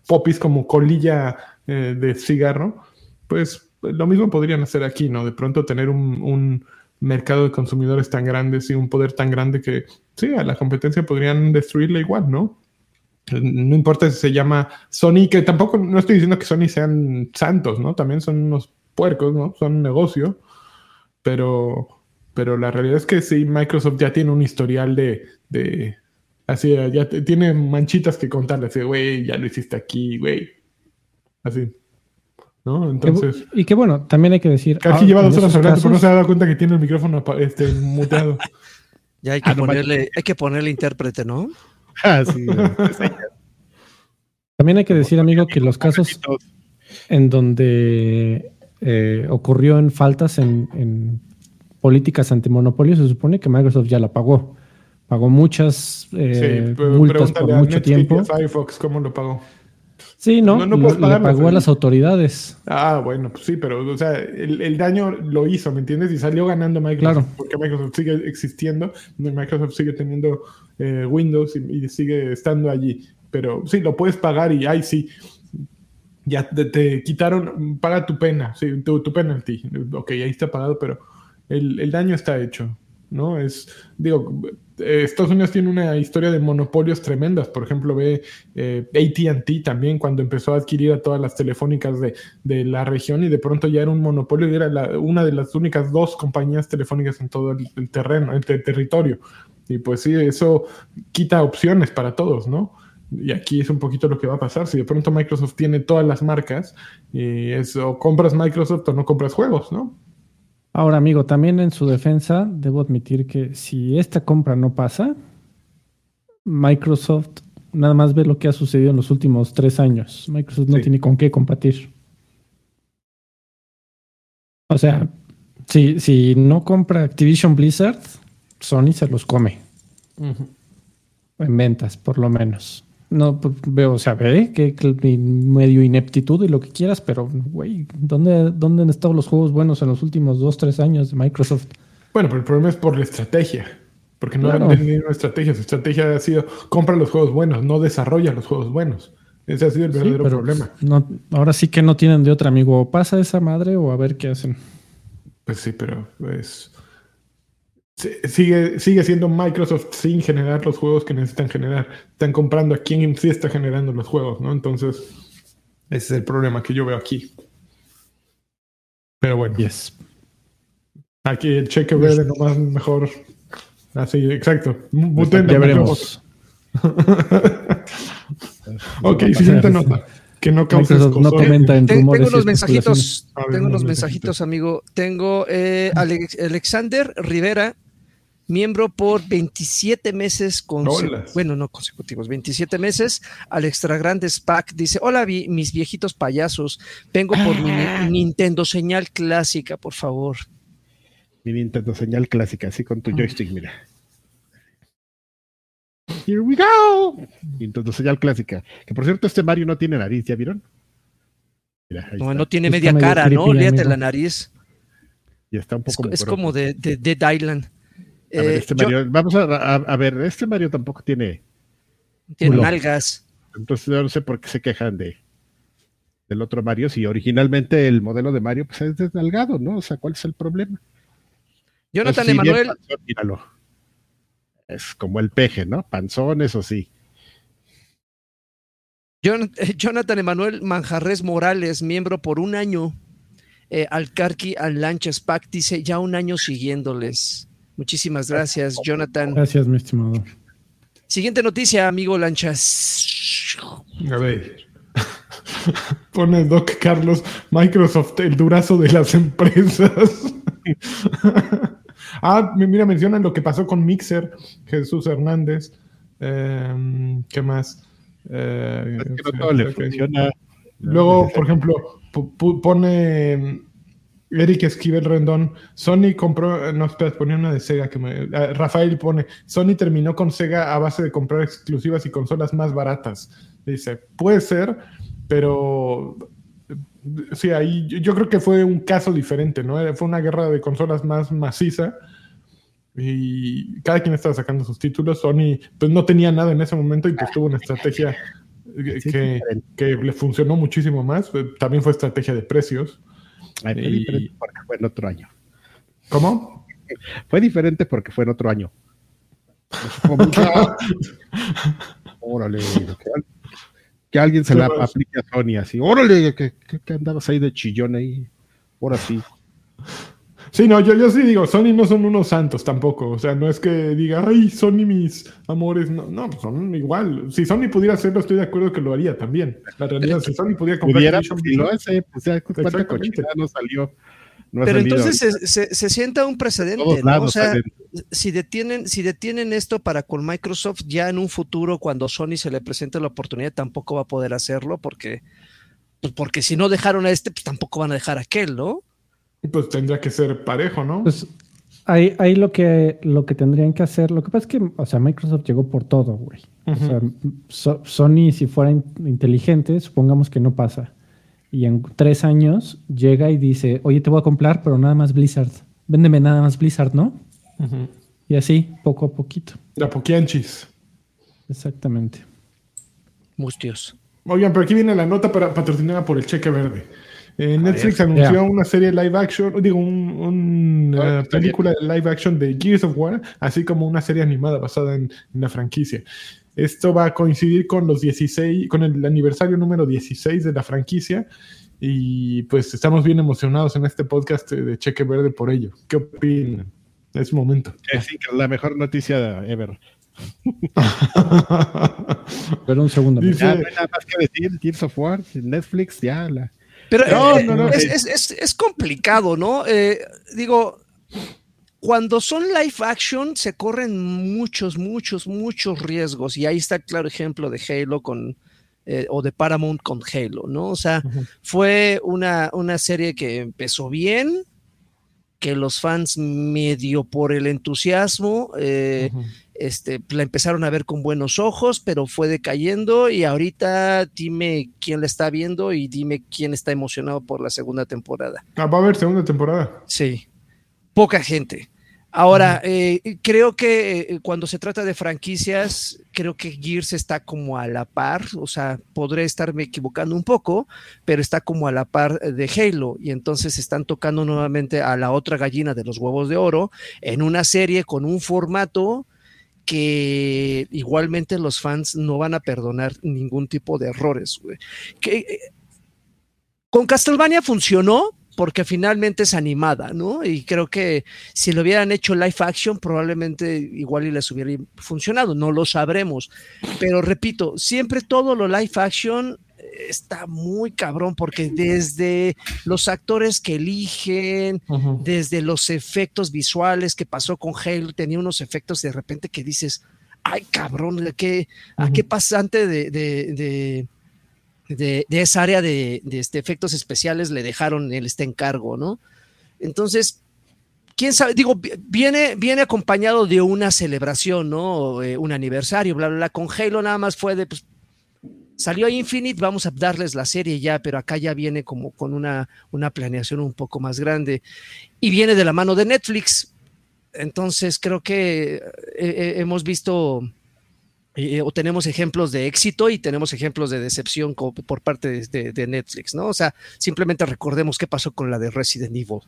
popis como colilla eh, de cigarro, pues lo mismo podrían hacer aquí, ¿no? De pronto tener un, mercado de consumidores tan grandes y un poder tan grande que sí, a la competencia podrían destruirla igual, ¿no? No importa si se llama Sony, que tampoco no estoy diciendo que Sony sean santos, ¿no? También son unos puercos, ¿no? Son un negocio, pero, pero la realidad es que sí, Microsoft ya tiene un historial de, de así, ya tiene manchitas que contarle, así, güey, ya lo hiciste aquí, güey, así. ¿No? Entonces. Y que bueno, también hay que decir. Aquí ah, lleva dos horas hablando, pero no se ha dado cuenta que tiene el micrófono este, muteado. ya hay que, ah, ponerle, hay que ponerle intérprete, ¿no? Ah, sí, También hay que decir, amigo, que los casos en donde eh, ocurrió en faltas en, en políticas antimonopolio, se supone que Microsoft ya la pagó. Pagó muchas eh, pero multas por mucho Netflix y a tiempo. Firefox cómo lo pagó. Sí, no, No, no lo- puedes le pagó a las autoridades. Ah, bueno, pues sí, pero o sea, el, el daño lo hizo, ¿me entiendes? Y salió ganando Microsoft, Claro. porque Microsoft sigue existiendo, Microsoft sigue teniendo eh, Windows y, y sigue estando allí. Pero sí, lo puedes pagar y ahí sí, ya te, te quitaron, paga tu pena, sí, tu, tu penalty. Ok, ahí está pagado, pero el, el daño está hecho, ¿no? Es, digo, eh, Estados Unidos tiene una historia de monopolios tremendas. Por ejemplo, ve eh, ATT también cuando empezó a adquirir a todas las telefónicas de, de la región y de pronto ya era un monopolio y era una de las únicas dos compañías telefónicas en todo el, el terreno, el te- territorio. Y pues sí, eso quita opciones para todos, ¿no? Y aquí es un poquito lo que va a pasar. Si de pronto Microsoft tiene todas las marcas, y es o compras Microsoft o no compras juegos, ¿no? Ahora, amigo, también en su defensa, debo admitir que si esta compra no pasa, Microsoft nada más ve lo que ha sucedido en los últimos tres años. Microsoft no Sí. tiene con qué combatir. O sea, si, si no compra Activision Blizzard, Sony se los come. En ventas, por lo menos. No pues, veo, o sea, ve que, que medio ineptitud y lo que quieras, pero, güey, ¿dónde, ¿dónde han estado los juegos buenos en los últimos dos, tres años de Microsoft? Bueno, pero el problema es por la estrategia. Porque no Claro. han tenido estrategia. Su estrategia ha sido compra los juegos buenos, no desarrolla los juegos buenos. Ese ha sido el verdadero problema. no, ahora sí que no tienen de otra, amigo. O pasa esa madre o a ver qué hacen. Pues sí, pero pues si- sigue, sigue siendo Microsoft sin generar los juegos que necesitan generar. Están comprando a quien sí está generando los juegos, ¿no? Entonces, ese es el problema que yo veo aquí. Pero bueno, Yes. aquí el cheque verde nomás mejor. Así, exacto. Ya veremos. Ok, siguiente nota. Que no causes no comenta en tengo unos mensajitos, tengo unos unos mensajitos, amigo. Tengo eh, Alex- Alexander Rivera, miembro por 27 meses consecutivos. Bueno, no consecutivos, 27 meses. Al Extra Grande Spac dice: Hola, vi- mis viejitos payasos. Vengo por mi ni- Nintendo señal clásica, por favor. Mi Nintendo señal clásica, así con tu joystick, mira. Here we go. Nintendo señal clásica. Que por cierto, este Mario no tiene nariz, ¿ya vieron? Mira, ahí No, está. no tiene media cara, ¿no? Léate la nariz. Y está un Es, poco co- es mugroso. como de, de Dead Island. A ver, Eh, este yo- vamos a, a- a ver, este Mario tampoco tiene. tiene culo. nalgas. Entonces yo no sé por qué se quejan de del otro Mario, si originalmente el modelo de Mario pues, es desnalgado, ¿no? O sea, ¿cuál es el problema? Jonathan Emanuel, panzón, míralo. Es como el peje, ¿no? Panzón, eso sí. Eh, Jonathan Emanuel Manjarres Morales, miembro por un año. Eh, Alcarqui al Lanchas Pack dice ya un año siguiéndoles. Muchísimas gracias, Jonathan. Gracias, mi estimado. Siguiente noticia, amigo Lanchas. A ver. Pone Doc Carlos, Microsoft, el durazo de las empresas. ah, mi- mira, mencionan lo que pasó con Mixer, Jesús Hernández. Eh, ¿Qué más? Eh, Es que no todo le funciona. Luego, por ejemplo, pu- pu- pone Eric Esquivel Rendón, Sony compró, eh, no, espera, ponía una de Sega que me, ah, Rafael pone, Sony terminó con Sega a base de comprar exclusivas y consolas más baratas. Dice, puede ser, pero eh, sí, ahí yo, creo que fue un caso diferente, ¿no? Fue una guerra de consolas más maciza y cada quien estaba sacando sus títulos. Sony pues no tenía nada en ese momento y pues tuvo una estrategia eh, que, que le funcionó muchísimo más. Eh, También fue estrategia de precios. Ay, fue y- diferente porque fue en otro año. ¿Cómo? Fue diferente porque fue en otro año. Órale, que, al- que alguien se ¿Qué la más? aplique a Sony así. Órale, que, que- que andabas ahí de chillón ahí. Ahora sí. Sí, no, yo, yo sí digo, Sony no son unos santos tampoco. O sea, no es que diga, ay, Sony mis amores. No, no, son igual. Si Sony pudiera hacerlo, estoy de acuerdo que lo haría también. La realidad, si Sony pudiera comprar Pudiera, si lo Blizzard, hace, pues ya cuánta Exactamente. cochinada no salió No Pero entonces se, se- se sienta un En precedente, ¿no? O sea, si detienen, si detienen esto para con Microsoft, ya en un futuro, cuando Sony se le presente la oportunidad, tampoco va a poder hacerlo, porque, pues porque si no dejaron a este, pues tampoco van a dejar a aquel, ¿no? Pues tendría que ser parejo, ¿no? Pues ahí, ahí lo que lo que tendrían que hacer, lo que pasa es que, o sea, Microsoft llegó por todo, güey. O sea, So- Sony, si fuera in- inteligente, supongamos que no pasa. Y en tres años llega y dice, oye, te voy a comprar, pero nada más Blizzard. Véndeme nada más Blizzard, ¿no? Y así, poco a poquito. La poquianchis. Exactamente. Mustios. Oigan, pero aquí viene la nota para, patrocinada por el cheque verde. Eh, Netflix anunció una serie live action, digo, un, un, está película live action de Gears of War, así como una serie animada basada en, en la franquicia. Esto va a coincidir con los 16, con el aniversario número 16 de la franquicia. Y pues estamos bien emocionados en este podcast de Cheque Verde por ello. ¿Qué opinan? Es momento. Es la mejor noticia ever. Pero un segundo. Dice- Ya no hay nada más que decir. Gears of War, Netflix, ya la. Pero No, eh, no, no. Es, es- es- es complicado, ¿no? Eh, digo, cuando son live action se corren muchos, muchos, muchos riesgos y ahí está el claro ejemplo de Halo con, eh, o de Paramount con Halo, ¿no? O sea, fue una, una serie que empezó bien, que los fans medio por el entusiasmo eh, este, la empezaron a ver con buenos ojos, pero fue decayendo y ahorita dime quién la está viendo y dime quién está emocionado por la segunda temporada. Ah, va a haber segunda temporada. Sí, poca gente. Ahora, eh, creo que eh, cuando se trata de franquicias, creo que Gears está como a la par, o sea, podré estarme equivocando un poco, pero está como a la par de Halo y entonces están tocando nuevamente a la otra gallina de los huevos de oro en una serie con un formato que igualmente los fans no van a perdonar ningún tipo de errores. Que, eh, con Castlevania funcionó porque finalmente es animada, ¿no? Y creo que si lo hubieran hecho live action, probablemente igual y les hubiera funcionado, no lo sabremos. Pero repito, siempre todo lo live action está muy cabrón porque desde los actores que eligen, desde los efectos visuales que pasó con Halo, tenía unos efectos de repente que dices, ay cabrón, ¿a qué, a qué pasante de, de, de, de- esa área de, de, este, efectos especiales le dejaron el este encargo, ¿no? Entonces, quién sabe, digo, vi- viene, viene acompañado de una celebración, ¿no? Eh, un aniversario, bla, bla, bla. Con Halo nada más fue de, pues, salió Infinite, vamos a darles la serie ya, pero acá ya viene como con una, una planeación un poco más grande. Y viene de la mano de Netflix. Entonces creo que eh, eh, hemos visto eh, o tenemos ejemplos de éxito y tenemos ejemplos de decepción por parte de, de- de Netflix, ¿no? O sea, simplemente recordemos qué pasó con la de Resident Evil.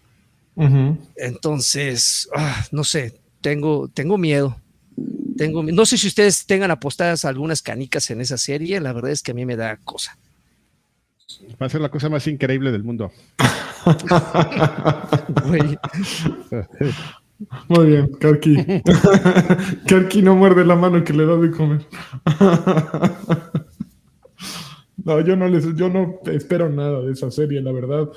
Entonces, ah, no sé, tengo, tengo miedo. Tengo, no sé si ustedes tengan apostadas algunas canicas en esa serie, la verdad es que a mí me da cosa. Va a ser la cosa más increíble del mundo. Muy bien, Karki. Karki no muerde la mano que le da de comer. no, yo no les, yo no espero nada de esa serie, la verdad.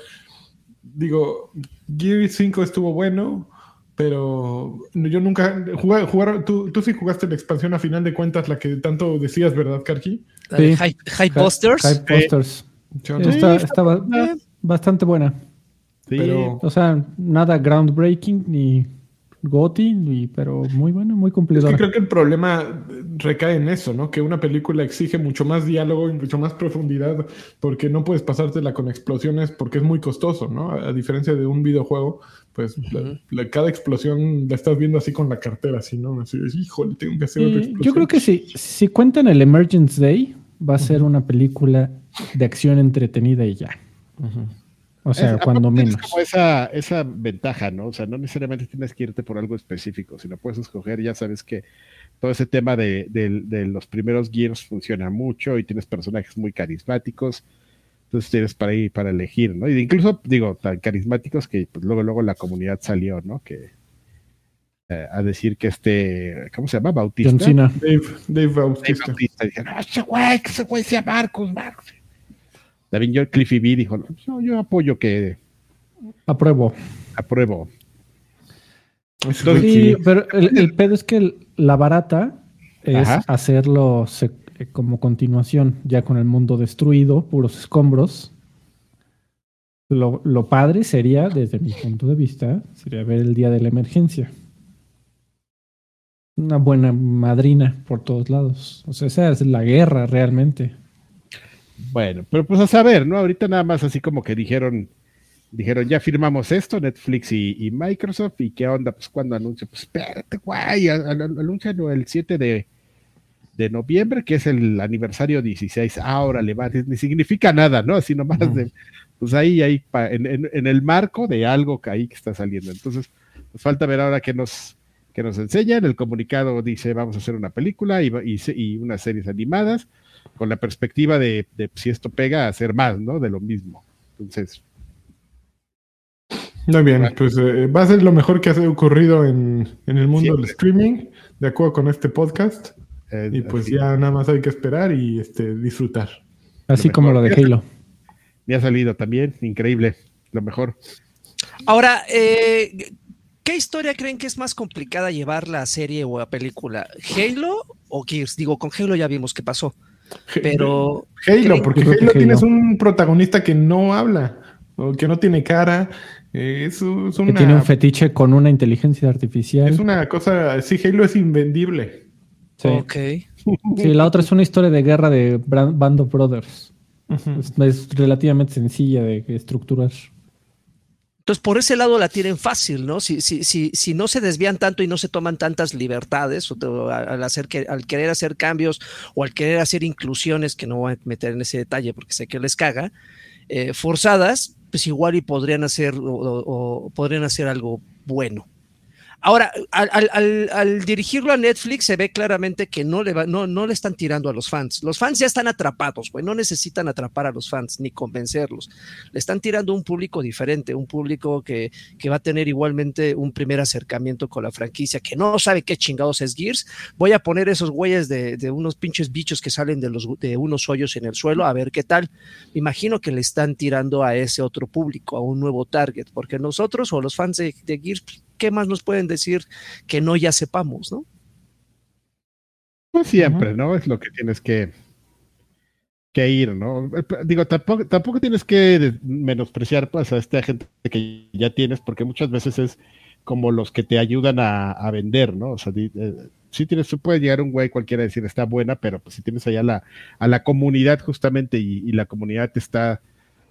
Digo, Gear 5 estuvo bueno, pero yo nunca jugué, jugar, tú, tú sí jugaste la expansión a final de cuentas, la que tanto decías, ¿verdad, Karki? La de Sí. Hype, Hype Busters. Hype Busters. Yo no. Está, está está ba- Eh, bastante buena. Sí, Pero- O sea, nada groundbreaking ni goti, ni, pero muy buena, muy Es cumplidora. que creo que el problema recae en eso, ¿no? Que una película exige mucho más diálogo y mucho más profundidad porque no puedes pasártela con explosiones porque es muy costoso, ¿no? A, a diferencia de un videojuego, pues la- la- cada explosión la estás viendo así con la cartera, así, ¿no? Así, es, híjole, tengo que hacer otra Eh, explosión. yo creo que si, si cuentan el Emergence Day, va a ser una película de acción entretenida y ya. O sea, Es- cuando menos. como esa, esa ventaja, ¿no? O sea, no necesariamente tienes que irte por algo específico, sino puedes escoger, ya sabes que todo ese tema de, de- de los primeros Gears funciona mucho y tienes personajes muy carismáticos, entonces tienes para ir para elegir, ¿no? Y incluso, digo, tan carismáticos que pues, luego, luego la comunidad salió, ¿no? Que eh, a decir que este, ¿cómo se llama? Bautista. John Cena. Dave, Dave Dave Bautista. Bautista. Dijeron, "Ah, ese güey, que ese güey sea Marcos, Marcos. También yo, Cliffy B dijo, no, yo apoyo que Apruebo. Apruebo. Entonces, Sí, sí. pero el, el pedo es que el- la barata es Ajá. hacerlo se- eh, como continuación, ya con el mundo destruido, puros escombros. Lo, lo padre sería, desde mi punto de vista, sería ver el día de la emergencia. Una buena madrina por todos lados. O sea, esa es la guerra realmente. Bueno, pero pues a saber, ¿no? Ahorita nada más así como que dijeron, dijeron, ya firmamos esto, Netflix y, Microsoft, y qué onda, pues cuando anuncio, pues espérate, güey, a- a- anuncian el 7 de, de noviembre, que es el aniversario 16, ahora le va, ni significa nada, ¿no? Así nomás de, pues ahí, ahí, pa- en, en- en el marco de algo que ahí que está saliendo. Entonces, nos falta ver ahora qué nos, que nos enseñan. El comunicado dice, vamos a hacer una película y, y, y unas series animadas con la perspectiva de, de si esto pega a hacer más, ¿no? De lo mismo. Entonces, Muy bien, pues eh, va a ser lo mejor que ha ocurrido en, en el mundo del streaming, de acuerdo con este podcast. Eh, Y pues así. ya nada más hay que esperar y este, disfrutar. Así Lo como lo de Halo. Me ha salido también, increíble, lo mejor. Ahora, eh, ¿qué historia creen que es más complicada llevarla a serie o a película? ¿Halo o Gears? Digo, con Halo ya vimos qué pasó, pero Halo, ¿creen- porque Halo Halo. tienes un protagonista que no habla o que no tiene cara. eh, es, es Que tiene un fetiche con una inteligencia artificial. es una cosa, sí, Halo es invendible. Sí. ok. Sí, la otra es una historia de guerra de Band of Brothers. Es, es relativamente sencilla de estructurar. Entonces, por ese lado la tienen fácil, ¿no? Si, si, si, si no se desvían tanto y no se toman tantas libertades o al, hacer que, al querer hacer cambios o al querer hacer inclusiones, que no voy a meter en ese detalle porque sé que les caga, eh, forzadas, pues igual y podrían hacer, o, o- o podrían hacer algo bueno. Ahora, al, dirigirlo a Netflix se ve claramente que no le, va- no, no le están tirando a los fans. Los fans ya están atrapados, güey. No necesitan atrapar a los fans ni convencerlos. Le están tirando a un público diferente, un público que, que va a tener igualmente un primer acercamiento con la franquicia, que no sabe qué chingados es Gears. Voy a poner esos güeyes de, de unos pinches bichos que salen de, los, de unos hoyos en el suelo, a ver qué tal. Imagino que le están tirando a ese otro público, a un nuevo target, porque nosotros o los fans de, Gears, ¿qué más nos pueden decir que no ya sepamos, no? Pues siempre, ¿no? Es lo que tienes que, que ir, ¿no? Digo, tampoco, tampoco tienes que menospreciar pues, a esta gente que ya tienes, porque muchas veces es como los que te ayudan a, a vender, ¿no? O sea, di- eh, sí tienes, tú puede llegar un güey cualquiera a decir está buena, pero pues si tienes allá la, a la comunidad justamente y, y la comunidad te está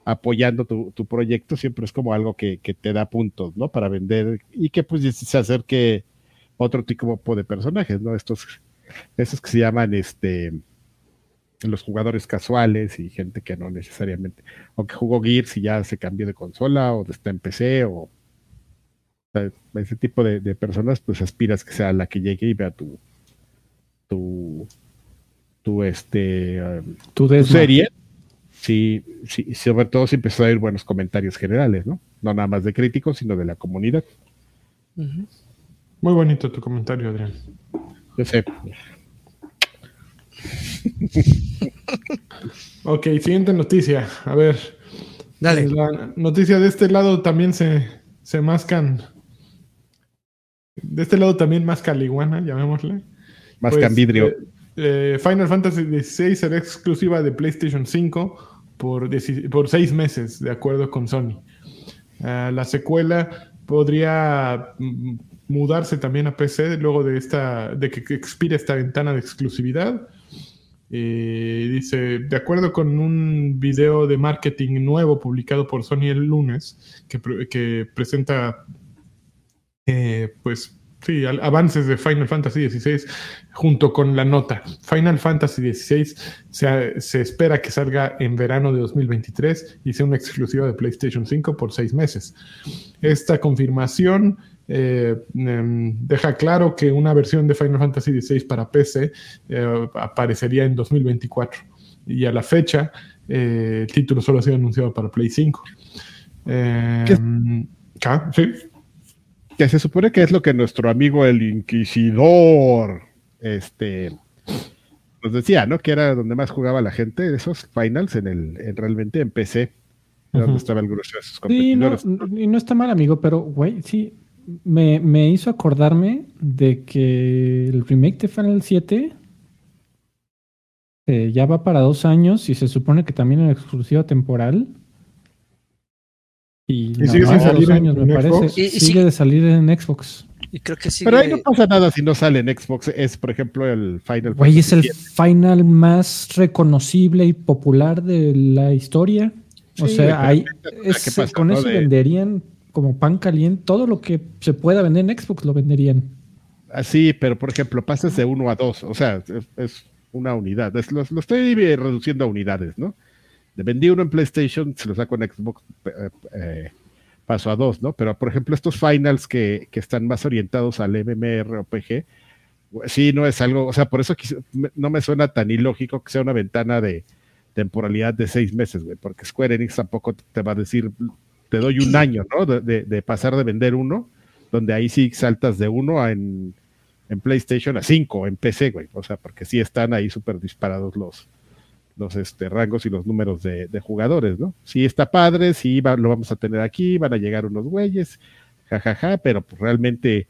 apoyando tu, tu proyecto, siempre es como algo que, que te da puntos, ¿no? Para vender y que pues se acerque otro tipo de personajes, ¿no? Estos que se llaman este los jugadores casuales y gente que no necesariamente o que jugó Gears y ya se cambió de consola o está en PC o, o sea, ese tipo de, de personas pues aspiras que sea la que llegue y vea tu tu tu este um, Tu tu serie sí, sí sobre todo si empezó a ir buenos comentarios generales no no nada más de críticos sino de la comunidad. Muy bonito tu comentario, Adrián. yo sé Ok, siguiente noticia. A ver, Dale. la noticia de este lado también se, se mascan. De este lado también masca la iguana, llamémosle. más Pues, vidrio eh, eh, Final Fantasy XVI será exclusiva de PlayStation 5 por, seis meses, de acuerdo con Sony. Ah, la secuela podría mm, mudarse también a PC luego de, esta, de que, expire esta ventana de exclusividad. Eh, dice, de acuerdo con un video de marketing nuevo publicado por Sony el lunes, que presenta eh, pues sí, al- avances de Final Fantasy XVI junto con la nota. Final Fantasy XVI se, se espera que salga en verano de 2023 y sea una exclusiva de PlayStation 5 por seis meses. Esta confirmación eh, em, deja claro que una versión de Final Fantasy XVI para PC eh, aparecería en 2024 y a la fecha eh, el título solo ha sido anunciado para Play 5. Eh, ¿Qué? ¿ca? Sí. Que se supone que es lo que nuestro amigo el Inquisidor este nos decía, ¿no? Que era donde más jugaba la gente, esos finals en el en- realmente en PC. Donde Ujú. estaba algunos de sus Sí, no, competidores. y no está mal, amigo, pero, güey, sí, me, me hizo acordarme de que el remake de Final 7 eh, ya va para dos años y se supone que también en exclusiva temporal. Y, Y sigue no, sin dos salir en- años, me en parece. Xbox. Y- y sigue sí- de salir en Xbox. Y creo que sí. Pero ahí no pasa nada si no sale en Xbox. Es, por ejemplo, el Final Güey, es el final más reconocible y popular de la historia. O Sí, sea, ahí, pero ¿qué es- pasa, con no? eso De- venderían como pan caliente. Todo lo que se pueda vender en Xbox lo venderían. Así, pero por ejemplo, pasas de uno a dos, o sea, es, es una unidad. Es- lo, lo estoy reduciendo a unidades, ¿no? Vendí uno en PlayStation, se lo saco en Xbox, eh, eh, paso a dos, ¿no? Pero por ejemplo, estos finals que, que están más orientados al MMORPG, sí, no es algo, o sea, por eso quise- no me suena tan ilógico que sea una ventana de temporalidad de seis meses, güey, porque Square Enix tampoco te va a decir, te doy un año, ¿no? De, pasar de vender uno, donde ahí sí saltas de uno a en, en PlayStation a 5, en PC, güey. O sea, porque sí están ahí súper disparados los, los este, rangos y los números de, de jugadores, ¿no? Sí está padre, sí va- lo vamos a tener aquí, van a llegar unos güeyes, jajaja, pero pues realmente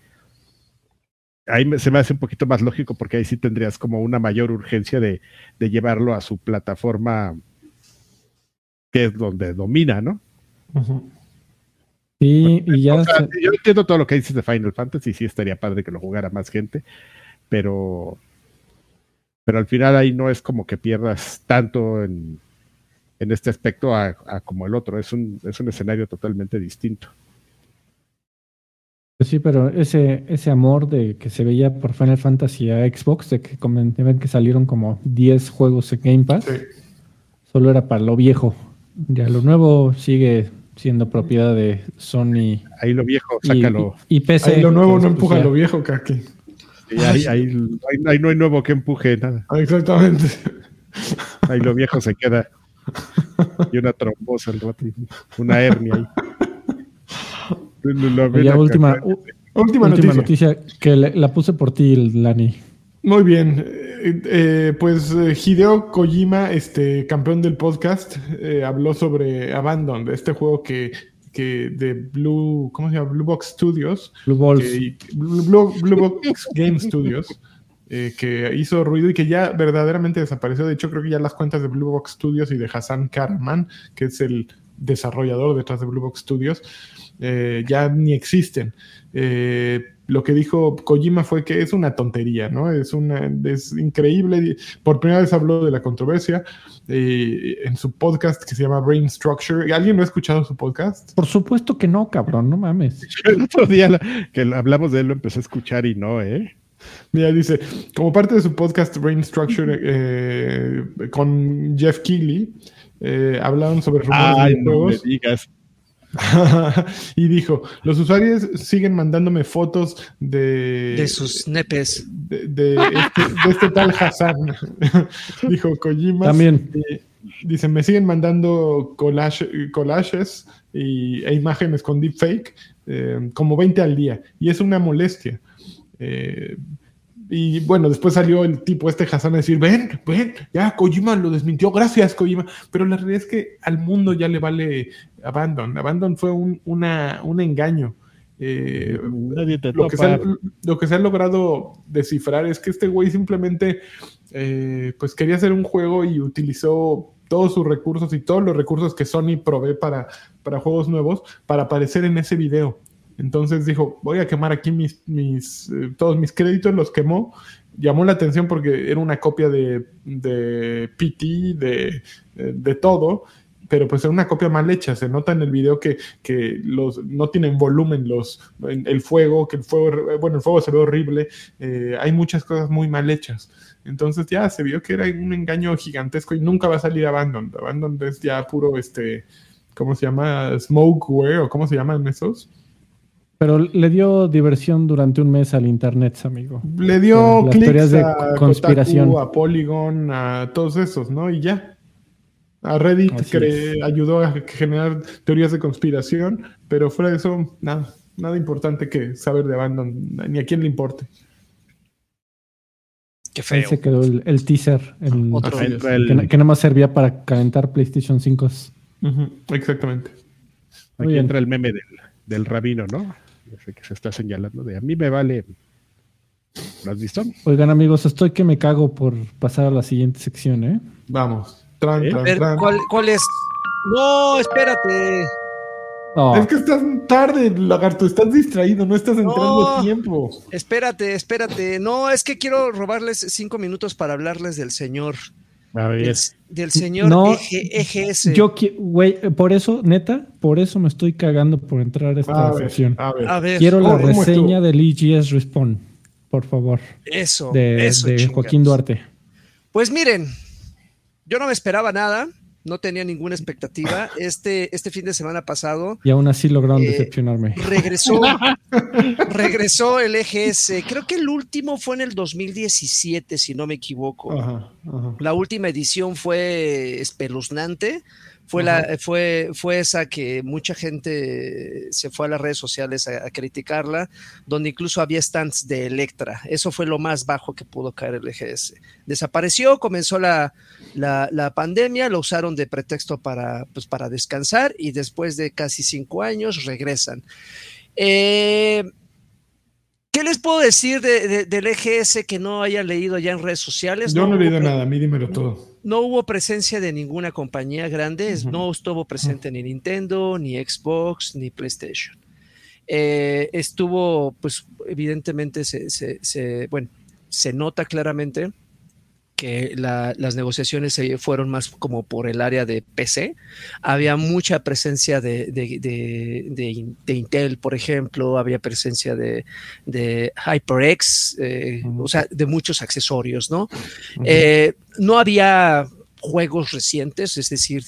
ahí se me hace un poquito más lógico porque ahí sí tendrías como una mayor urgencia de, de llevarlo a su plataforma que es donde domina, ¿no? Sí, y ya O sea, se- yo entiendo todo lo que dices de Final Fantasy, sí estaría padre que lo jugara más gente, pero pero al final ahí no es como que pierdas tanto en, en este aspecto a, a como el otro, es un, es un escenario totalmente distinto. Pues sí, pero ese, ese amor de que se veía por Final Fantasy a Xbox, de que comentaban que salieron como 10 juegos en Game Pass, Sí. solo era para lo viejo. Ya lo nuevo sigue siendo propiedad de Sony Ahí lo viejo, y, sácalo. y PC. Ahí lo nuevo no es empuja lo viejo, Kaki. Y ahí, ahí- ahí- ahí no hay nuevo que empuje nada. Ah, Exactamente. Ahí lo viejo se queda. Y una trombosa al rato, una hernia ahí. Y lo- última, Última, última noticia. noticia que le- la puse por ti, Lani. Muy bien. Eh, eh, pues eh, Hideo Kojima, este campeón del podcast, eh, habló sobre Abandon, este juego que, que de Blue, ¿cómo se llama? Blue Box Studios, Blue Balls. que- Blue, Blue- Blue Box Game Studios, eh, que hizo ruido y que ya verdaderamente desapareció. De hecho, creo que ya las cuentas de Blue Box Studios y de Hassan Karaman, que es el desarrollador detrás de Blue Box Studios, eh, ya ni existen. Eh, lo que dijo Kojima fue que es una tontería, ¿no? Es, una, es increíble. Por primera vez habló de la controversia eh, en su podcast que se llama Brain Structure. ¿Alguien no ha escuchado su podcast? Por supuesto que no, cabrón, no mames. El otro día que hablamos de él lo empecé a escuchar y no, ¿eh? Mira, dice, como parte de su podcast Brain Structure eh, con Jeff Keighley, eh, hablaron sobre rumores Ay, de no me videojuegos. digas. y dijo, los usuarios siguen mandándome fotos de... De sus nepes. de, de este, de este tal Hassan, dijo Kojima. También. Eh, dice, me siguen mandando collage- collages y, e imágenes con deepfake, eh, como 20 al día, y es una molestia. Eh, y bueno, después salió el tipo este Hassan a decir, ven, ven, ya Kojima lo desmintió, gracias Kojima. Pero la realidad es que al mundo ya le vale Abandon. Abandon fue un, una, un engaño. Eh, Nadie te lo que, se ha, lo que se ha logrado descifrar es que este güey simplemente eh, pues quería hacer un juego y utilizó todos sus recursos y todos los recursos que Sony provee para, para juegos nuevos para aparecer en ese video. Entonces dijo, voy a quemar aquí mis, mis, eh, todos mis créditos, los quemó. Llamó la atención porque era una copia de, de PT, de, de todo, pero pues era una copia mal hecha. Se nota en el video que, que los, no tienen volumen los, el fuego, que el fuego, bueno, el fuego se ve horrible. eh, hay muchas cosas muy mal hechas. Entonces ya se vio que era un engaño gigantesco y nunca va a salir Abandon. Abandon es ya puro, este, ¿cómo se llama? Smokeware o cómo se llaman esos. Pero le dio diversión durante un mes al internet, amigo. Le dio Las clics teorías de a conspiración. Kotaku, a Polygon, a todos esos, ¿no? Y ya. A Reddit Así cre- ayudó a generar teorías de conspiración, pero fuera de eso, nada, nada importante que saber de Abandon, ni a quién le importe. Qué Ahí feo. se quedó el, el teaser, el- Otro. El- que, que nada más servía para calentar PlayStation 5. Ujú, Exactamente. Aquí entra el meme del, del rabino, ¿no? Ese que se está señalando de a mí me vale. ¿Lo has visto? Oigan, amigos, estoy que me cago por pasar a la siguiente sección, ¿eh? Vamos. Tran, ¿Eh? tran, A ver, tran. ¿cuál, cuál es? No, espérate. Es que estás tarde, lagarto. Estás distraído. No estás entrando a No. tiempo. Espérate, espérate. No, es que quiero robarles cinco minutos para hablarles del señor. A Del, ver. del señor No, EG EGS. Yo, güey, por eso, neta, por eso me estoy cagando por entrar a esta A ver, sección. a ver. A ver, Quiero la reseña del EGS Respawn, por favor, eso. de, eso, de. Joaquín Duarte. Pues miren, yo no me esperaba nada, no tenía ninguna expectativa. Este, este fin de semana pasado Y aún así lograron Eh, decepcionarme. regresó, regresó el EGS. Creo que el último fue en el 2017, si no me equivoco. Ajá, ajá. La última edición fue espeluznante. Fue, la, fue, fue esa que mucha gente se fue a las redes sociales a, a criticarla, donde incluso había stands de Electra. Eso fue lo más bajo que pudo caer el EGS. Desapareció, comenzó la, la, la pandemia, lo usaron de pretexto para, pues, para descansar y después de casi cinco años regresan. Eh, ¿Qué les puedo decir de- de- del EGS que no haya leído ya en redes sociales? Yo no he leído nada. A mí dímelo todo. No hubo presencia de ninguna compañía grande, no estuvo presente ni Nintendo, ni Xbox, ni PlayStation. Eh, estuvo, pues, evidentemente, se, se- se- bueno, se nota claramente que la- las negociaciones se fueron más como por el área de PC. Había mucha presencia de, de- de- de In- de Intel, por ejemplo, había presencia de, HyperX, eh, o sea, de muchos accesorios, ¿no? Eh, no había juegos recientes, es decir,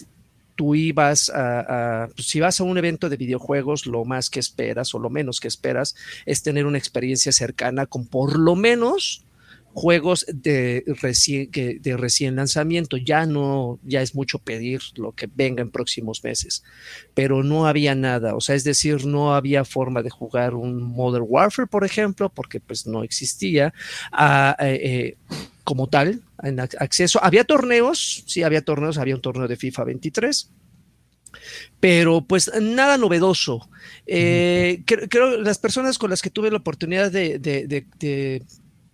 tú ibas a, a- pues, si vas a un evento de videojuegos, lo más que esperas o lo menos que esperas es tener una experiencia cercana con por lo menos juegos de recién, que- de recién lanzamiento. Ya no, ya es mucho pedir lo que venga en próximos meses, pero no había nada. O sea, es decir, no había forma de jugar un Modern Warfare, por ejemplo, porque pues no existía. Ah, eh, eh, como tal, en ac- acceso. Había torneos, sí, había torneos, había un torneo de FIFA 23, pero pues nada novedoso. Eh, cre- creo las personas con las que tuve la oportunidad de, de- de- de-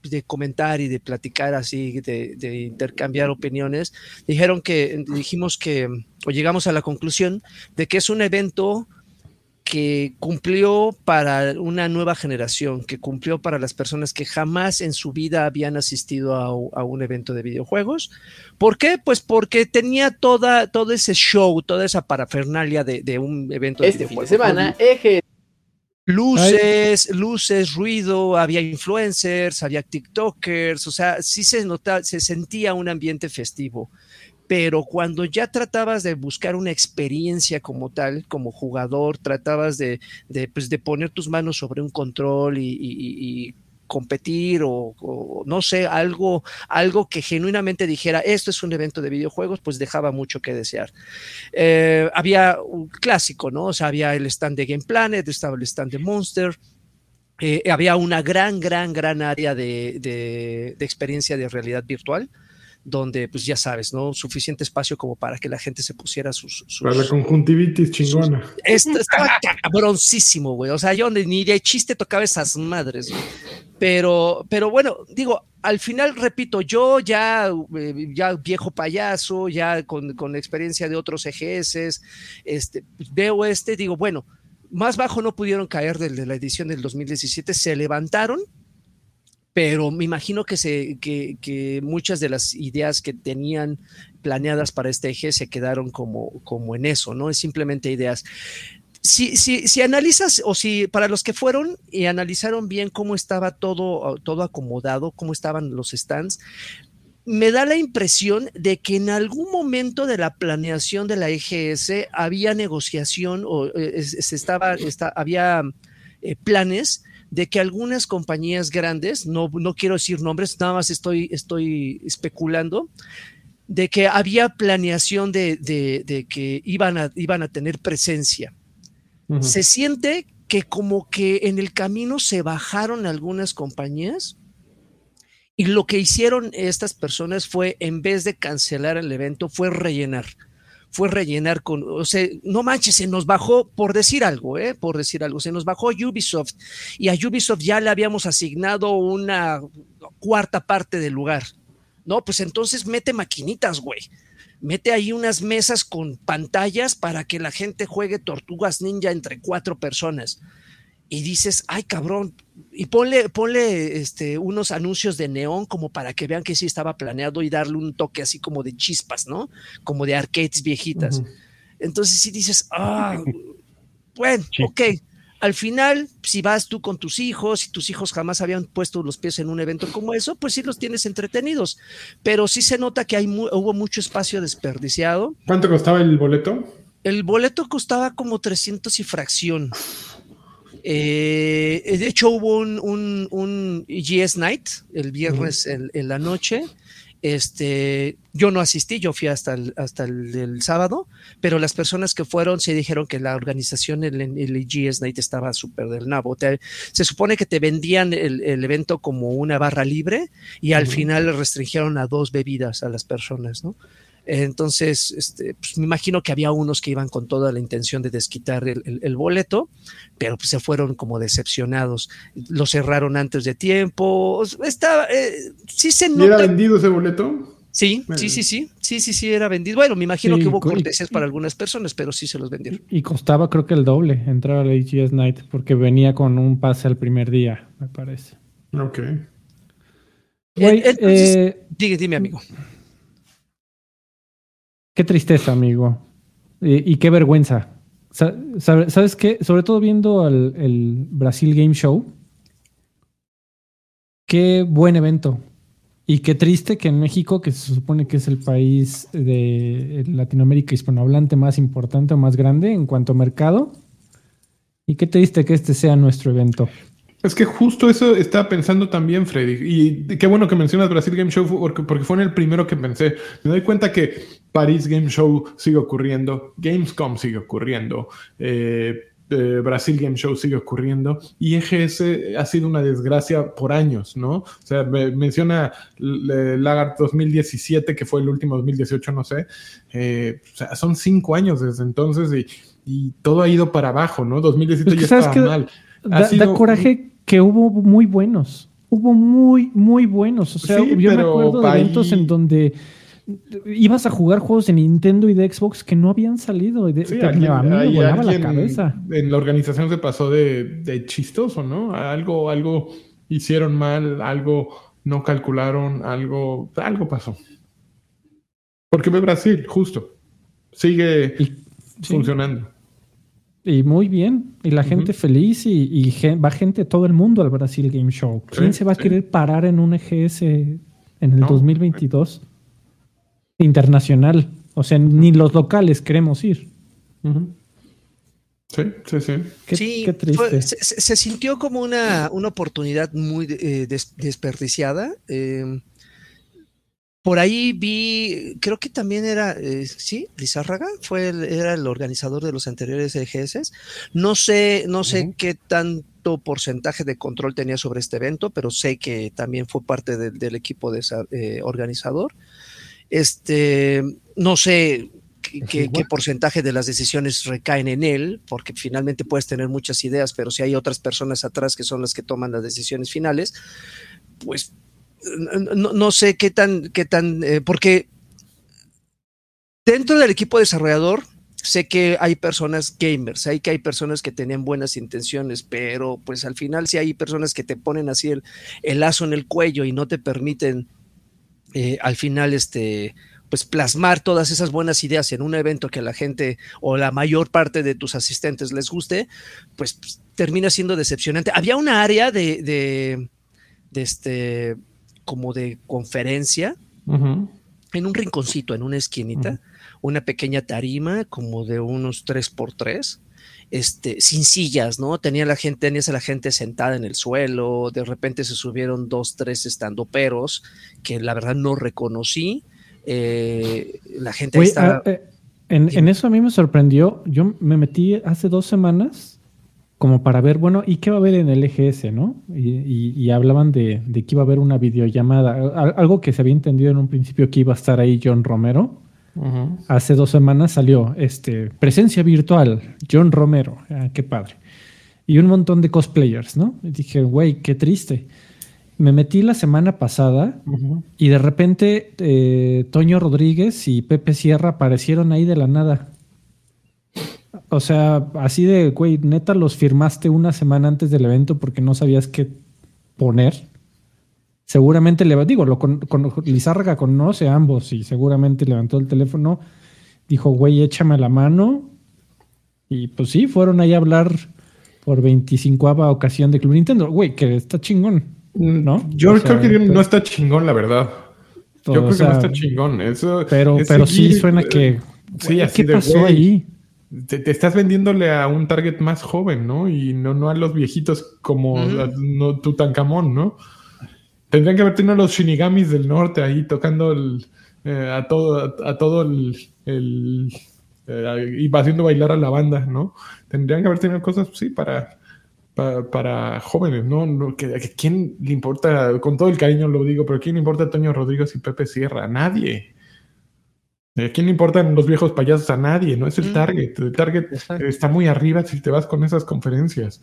de comentar y de platicar así, de, de intercambiar opiniones, dijeron que, dijimos que, o llegamos a la conclusión de que es un evento que cumplió para una nueva generación, que cumplió para las personas que jamás en su vida habían asistido a, a un evento de videojuegos. ¿Por qué? Pues porque tenía toda, todo ese show, toda esa parafernalia de, de un evento de Este fin de videojuegos. semana, Eje Luces, luces, ruido, había influencers, había TikTokers, o sea, sí se notaba, se sentía un ambiente festivo. Pero cuando ya tratabas de buscar una experiencia como tal, como jugador, tratabas de, de, pues, de poner tus manos sobre un control y, y- y- competir o, no sé, algo, algo que genuinamente dijera, esto es un evento de videojuegos, pues dejaba mucho que desear. Eh, había un clásico, ¿no? O sea, había el stand de Game Planet, estaba el stand de Monster, eh, había una gran, gran, gran área de, de- de experiencia de realidad virtual, donde, pues ya sabes, ¿no? Suficiente espacio como para que la gente se pusiera sus... sus- Para la conjuntivitis chingona. Esto estaba cabroncísimo, güey. O sea, yo ni- ni de chiste tocaba esas madres, güey. Pero, pero bueno, digo, al final, repito, yo ya, eh, ya viejo payaso, ya con, con la experiencia de otros EGS, este, veo este, digo, bueno, más bajo no pudieron caer de la edición del 2017, se levantaron, pero me imagino que, se, que, que muchas de las ideas que tenían planeadas para este eje se quedaron como, como en eso, ¿no? Es simplemente ideas. Si, si, si analizas, o si para los que fueron y analizaron bien cómo estaba todo, todo acomodado, cómo estaban los stands, me da la impresión de que en algún momento de la planeación de la EGS había negociación o eh, se estaba, había eh, planes de que algunas compañías grandes, no, no quiero decir nombres, nada más estoy, estoy especulando, de que había planeación de, de, de que iban a, iban a tener presencia. Uh -huh. Se siente que como que en el camino se bajaron algunas compañías y lo que hicieron estas personas fue, en vez de cancelar el evento, fue rellenar. Fue rellenar con, o sea, no manches, se nos bajó, por decir algo, ¿eh? Por decir algo, se nos bajó Ubisoft y a Ubisoft ya le habíamos asignado una cuarta parte del lugar. No, pues entonces mete maquinitas, güey. Mete ahí unas mesas con pantallas para que la gente juegue Tortugas Ninja entre cuatro personas. Y dices, ay cabrón, y ponle, ponle este, unos anuncios de neón como para que vean que sí estaba planeado y darle un toque así como de chispas, ¿no? Como de arcades viejitas. Entonces sí dices, ah, bueno, ok. Al final, si vas tú con tus hijos y tus hijos jamás habían puesto los pies en un evento como eso, pues sí los tienes entretenidos. Pero sí se nota que hay hubo mucho espacio desperdiciado. ¿Cuánto costaba el boleto? El boleto costaba como 300 y fracción. Eh, de hecho, hubo un, un, GS Night el viernes en, la noche. Este, yo no asistí, yo fui hasta el, hasta el, sábado, pero las personas que fueron se dijeron que la organización, el, el GS Night estaba súper del nabo. se supone que te vendían el, evento como una barra libre y al final restringieron a dos bebidas a las personas, ¿no? Entonces, este, pues, me imagino que había unos que iban con toda la intención de desquitar el, boleto, pero pues, se fueron como decepcionados. Lo cerraron antes de tiempo. Estaba, eh, sí se nota. ¿Y era vendido ese boleto? Sí, sí, sí, sí, sí, sí, sí, era vendido. Bueno, me imagino que hubo cortesías para algunas personas, pero sí se los vendieron. Y costaba creo que el doble entrar a la AGS Night, porque venía con un pase al primer día, me parece. Ok. Eh, dime, amigo. Qué tristeza, amigo. Y, qué vergüenza. ¿Sabes qué? Sobre todo viendo el, Brasil Game Show. Qué buen evento. Y qué triste que en México, que se supone que es el país de Latinoamérica hispanohablante más importante o más grande en cuanto a mercado, y qué triste que este sea nuestro evento. Es que justo eso estaba pensando también, Freddy. Y qué bueno que mencionas Brasil Game Show porque, fue en el primero que pensé. Me doy cuenta que París Game Show sigue ocurriendo, Gamescom sigue ocurriendo, eh, eh, Brasil Game Show sigue ocurriendo y EGS ha sido una desgracia por años, ¿no? O sea, menciona Lagart 2017, que fue el último 2018, no sé. Eh, o sea, son cinco años desde entonces y, todo ha ido para abajo, ¿no? 2017 ya estaba mal. Da, coraje que hubo muy buenos. Hubo muy, muy buenos. O sea, yo me acuerdo de eventos en donde ibas a jugar juegos de Nintendo y de Xbox que no habían salido. Y sí, a mí me volaba la cabeza. En la organización se pasó de, chistoso, ¿no? Algo, algo hicieron mal, algo no calcularon, algo, algo pasó. Porque ve Brasil, justo. Sigue funcionando. Y muy bien. Y la gente feliz y, va gente todo el mundo al Brasil Game Show. ¿Quién se va a querer parar en un EGS en el 2022? Internacional. O sea, ni los locales queremos ir. Sí, sí, sí. Qué, triste. se, sintió como una, una oportunidad muy eh, desperdiciada. Em, por ahí vi, creo que también era, eh, sí, Lizárraga fue era el organizador de los anteriores EGS. No sé, no sé qué tanto porcentaje de control tenía sobre este evento, pero sé que también fue parte del equipo de, eh, organizador. Este, no sé qué, porcentaje de las decisiones recaen en él, porque finalmente puedes tener muchas ideas, pero si hay otras personas atrás que son las que toman las decisiones finales, pues no, sé qué tan, qué tan, eh, porque dentro del equipo desarrollador sé que hay personas gamers, hay que hay personas que tenían buenas intenciones, pero pues al final si hay personas que te ponen así el, el lazo en el cuello y no te permiten eh, al final este, pues plasmar todas esas buenas ideas en un evento que a la gente o la mayor parte de tus asistentes les guste, pues, pues termina siendo decepcionante. Había una área de, de, este, como de conferencia, en un rinconcito, en una esquinita, una pequeña tarima como de unos 3 por 3 este, sin sillas, ¿no? Tenía la gente, tenías a la gente sentada en el suelo, de repente se subieron dos, tres estandoperos que la verdad no reconocí. Eh, la gente estaba... Ah, eh, en, eso a mí me sorprendió. Yo me metí hace dos semanas como para ver, bueno, ¿y qué va a haber en el EGS, no? Y, hablaban de, de, que iba a haber una videollamada, algo que se había entendido en un principio que iba a estar ahí John Romero Hace dos semanas salió este presencia virtual, John Romero, ah, qué padre. Y un montón de cosplayers, ¿no? Y dije, güey, qué triste. Me metí la semana pasada y de repente eh, Toño Rodríguez y Pepe Sierra aparecieron ahí de la nada. O sea, así de, güey, neta los firmaste una semana antes del evento porque no sabías qué poner. Seguramente le digo, lo con, con Lizárraga conoce a ambos y seguramente levantó el teléfono, dijo, güey, échame la mano. Y pues sí, fueron ahí a hablar por 25 ocasión de Club Nintendo. Güey, que está chingón. ¿No? Yo creo que no está chingón, la verdad. Yo creo que no está chingón. Eso, pero pero sí suena que. Sí, así ¿Qué pasó ahí? Te, estás vendiéndole a un target más joven, ¿no? Y no, no a los viejitos como no, Tutankamón, ¿no? Tendrían que haber tenido los Shinigamis del norte ahí tocando eh, a todo, a, todo el, el eh, y haciendo bailar a la banda, ¿no? Tendrían que haber tenido cosas, sí, para, para, jóvenes, ¿no? que, ¿Quién le importa, con todo el cariño lo digo, pero ¿quién le importa a Toño Rodríguez y Pepe Sierra? A nadie. ¿A quién le importan los viejos payasos? A nadie, no es el target. El target está muy arriba si te vas con esas conferencias.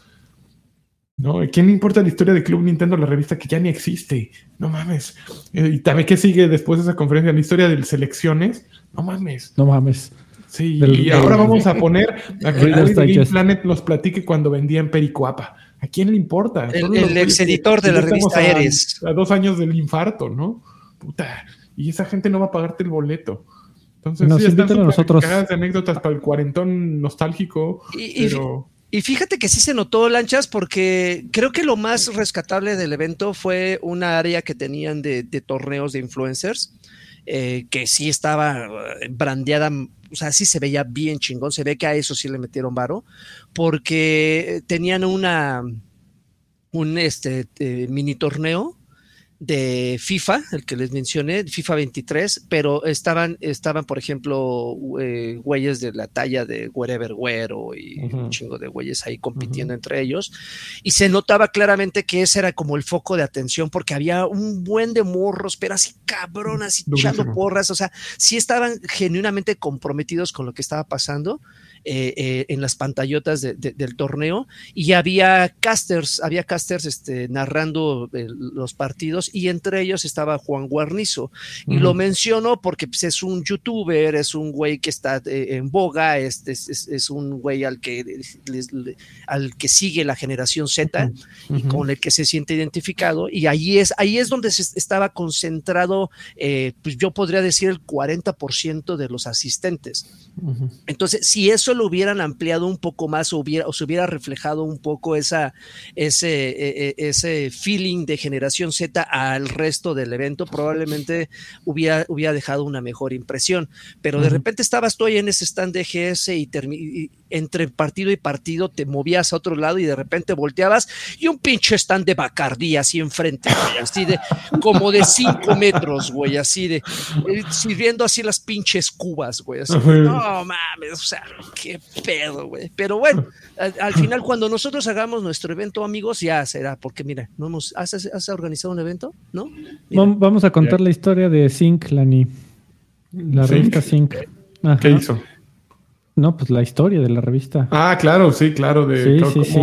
¿No? ¿Quién le importa la historia de Club Nintendo, la revista que ya ni existe? No mames. Eh, y también, ¿qué sigue después de esa conferencia? La historia de selecciones. No mames. No mames. Sí, y ahora vamos a poner a que Game Planet nos platique cuando vendía en Pericoapa. ¿A quién le importa? El, ex editor de la revista Eres. A, dos años del infarto, ¿no? Puta. Y esa gente no va a pagarte el boleto. Entonces, nos sí, están a nosotros. de anécdotas para el cuarentón nostálgico. Y, fíjate que sí se notó, Lanchas, porque creo que lo más rescatable del evento fue una área que tenían de, torneos de influencers. Eh, que sí estaba eh, brandeada o sea, sí se veía bien chingón, se ve que a eso sí le metieron varo, porque tenían una, un este, eh, mini torneo de FIFA, el que les mencioné, FIFA 23, pero estaban, estaban por ejemplo, eh, güeyes de la talla de Wherever Güero y un chingo de güeyes ahí compitiendo entre ellos. Y se notaba claramente que ese era como el foco de atención porque había un buen de morros, pero así cabronas, y echando porras, o sea, sí estaban genuinamente comprometidos con lo que estaba pasando. Eh, eh, en las pantallotas del torneo y había casters, había casters este, narrando eh, los partidos y entre ellos estaba Juan Guarnizo. Y lo menciono porque pues, es un youtuber, es un güey que está en boga, es, es, un güey al que, al que sigue la generación Z y con el que se siente identificado. Y ahí es, ahí es donde se estaba concentrado, pues yo podría decir el 40% de los asistentes. Entonces, si eso lo hubieran ampliado un poco más o, hubiera, o se hubiera reflejado un poco esa, ese, e, e, ese feeling de generación Z al resto del evento, probablemente hubiera, hubiera dejado una mejor impresión. Pero de repente estabas tú ahí en ese stand de GS y, y entre partido y partido te movías a otro lado y de repente volteabas y un pinche stand de Bacardí así enfrente, así de como de cinco metros, güey, así de eh, sirviendo así las pinches cubas, güey, así, no mames, o sea, qué pedo, güey. Pero bueno, al, final cuando nosotros hagamos nuestro evento, amigos, ya será, porque mira, no hemos, ¿has, organizado un evento? ¿No? Vamos a contar la historia de Zinc, Lani. La revista Zinc. ¿Qué hizo? No, pues la historia de la revista. Ah, claro, sí, claro. De, sí, sí, sí,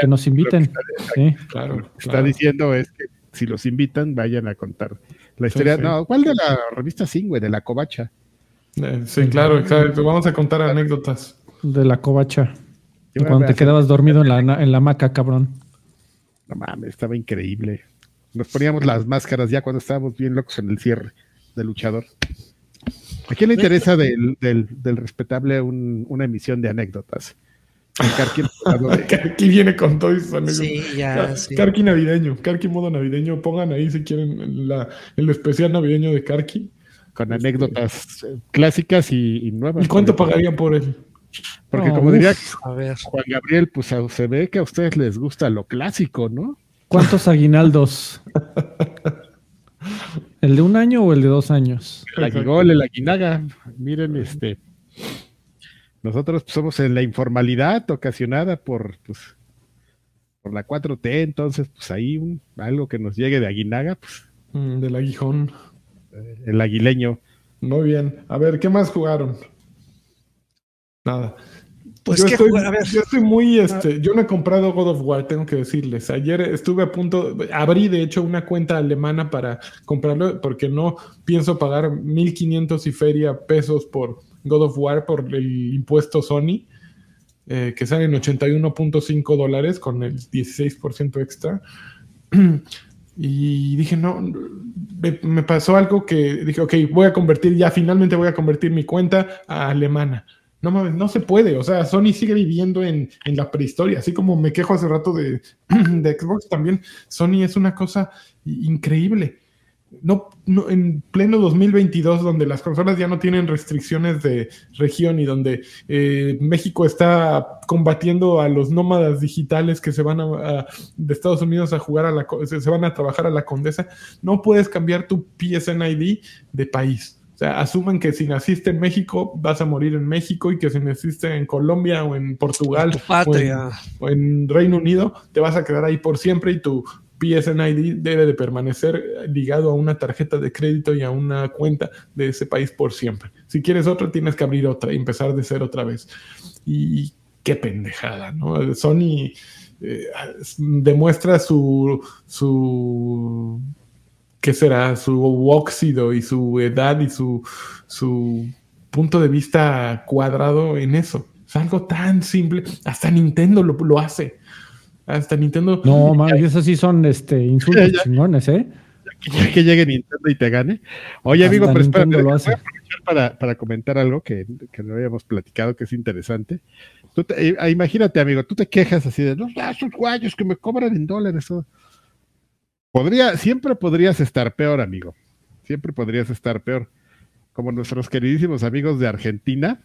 que nos inviten. Sí. Claro, está diciendo es que si los invitan, vayan a contar la historia. No, ¿cuál de la revista sí, güey? De la covacha. Eh, sí, claro, exacto. Vamos a contar anécdotas. De la covacha. Cuando te quedabas dormido en la, en la hamaca, cabrón. No mames, estaba increíble. Nos poníamos las máscaras ya cuando estábamos bien locos en el cierre de luchador. ¿A quién le interesa del, del, del respetable un, una emisión de anécdotas? Karki viene con todo eso. Sí, ya. Karki navideño, Karki modo navideño. Pongan ahí si quieren la, el especial navideño de Karki. Con anécdotas eh, clásicas y, nuevas. ¿Y cuánto pagarían por él? Porque como diría Juan Gabriel, pues se ve que a ustedes les gusta lo clásico, ¿no? ¿Cuántos aguinaldos? ¿El de un año o el de dos años? El aguigol, el aguinaga. Miren, este. Nosotros pues, somos en la informalidad ocasionada por, pues, por la 4T, entonces, pues ahí algo que nos llegue de aguinaga, pues. Mm, del aguijón. El aguileño. Muy bien. A ver, ¿qué más jugaron? Nada. Pues yo, ¿qué estoy, jugar? A ver. yo estoy muy, este, yo no he comprado God of War, tengo que decirles. Ayer estuve a punto, abrí de hecho una cuenta alemana para comprarlo porque no pienso pagar 1500 y feria pesos por God of War por el impuesto Sony, eh, que sale en 81.5 dólares con el 16% extra. Y dije, no, me, pasó algo que dije, ok, voy a convertir, ya finalmente voy a convertir mi cuenta a alemana. No mames, no se puede. O sea, Sony sigue viviendo en, en la prehistoria. Así como me quejo hace rato de, de Xbox, también Sony es una cosa increíble. No, no, en pleno 2022, donde las consolas ya no tienen restricciones de región y donde eh, México está combatiendo a los nómadas digitales que se van a, a- de Estados Unidos a jugar a la, se van a trabajar a la condesa, no puedes cambiar tu PSN ID de país. O sea, asuman que si naciste en México, vas a morir en México y que si naciste en Colombia o en Portugal Tu o en, o en Reino Unido, te vas a quedar ahí por siempre y tu PSN ID debe de permanecer ligado a una tarjeta de crédito y a una cuenta de ese país por siempre. Si quieres otra, tienes que abrir otra y empezar de cero otra vez. Y qué pendejada, ¿no? Sony eh, demuestra su, su, ¿qué será? Su óxido y su edad y su, su punto de vista cuadrado en eso. Es algo tan simple. Hasta Nintendo lo, lo hace. Hasta Nintendo. No, man, esos sí son este, insultos Ya. chingones, ¿eh? Que, ya que llegue Nintendo y te gane. Oye, Hasta amigo, pero voy a lo hace. aprovechar para, para comentar algo que, que no habíamos platicado, que es interesante. Tú te- eh, imagínate, amigo, tú te quejas así de, ah, esos guayos que me cobran en dólares. oh". Podría, siempre podrías estar peor, amigo. Siempre podrías estar peor. Como nuestros queridísimos amigos de Argentina,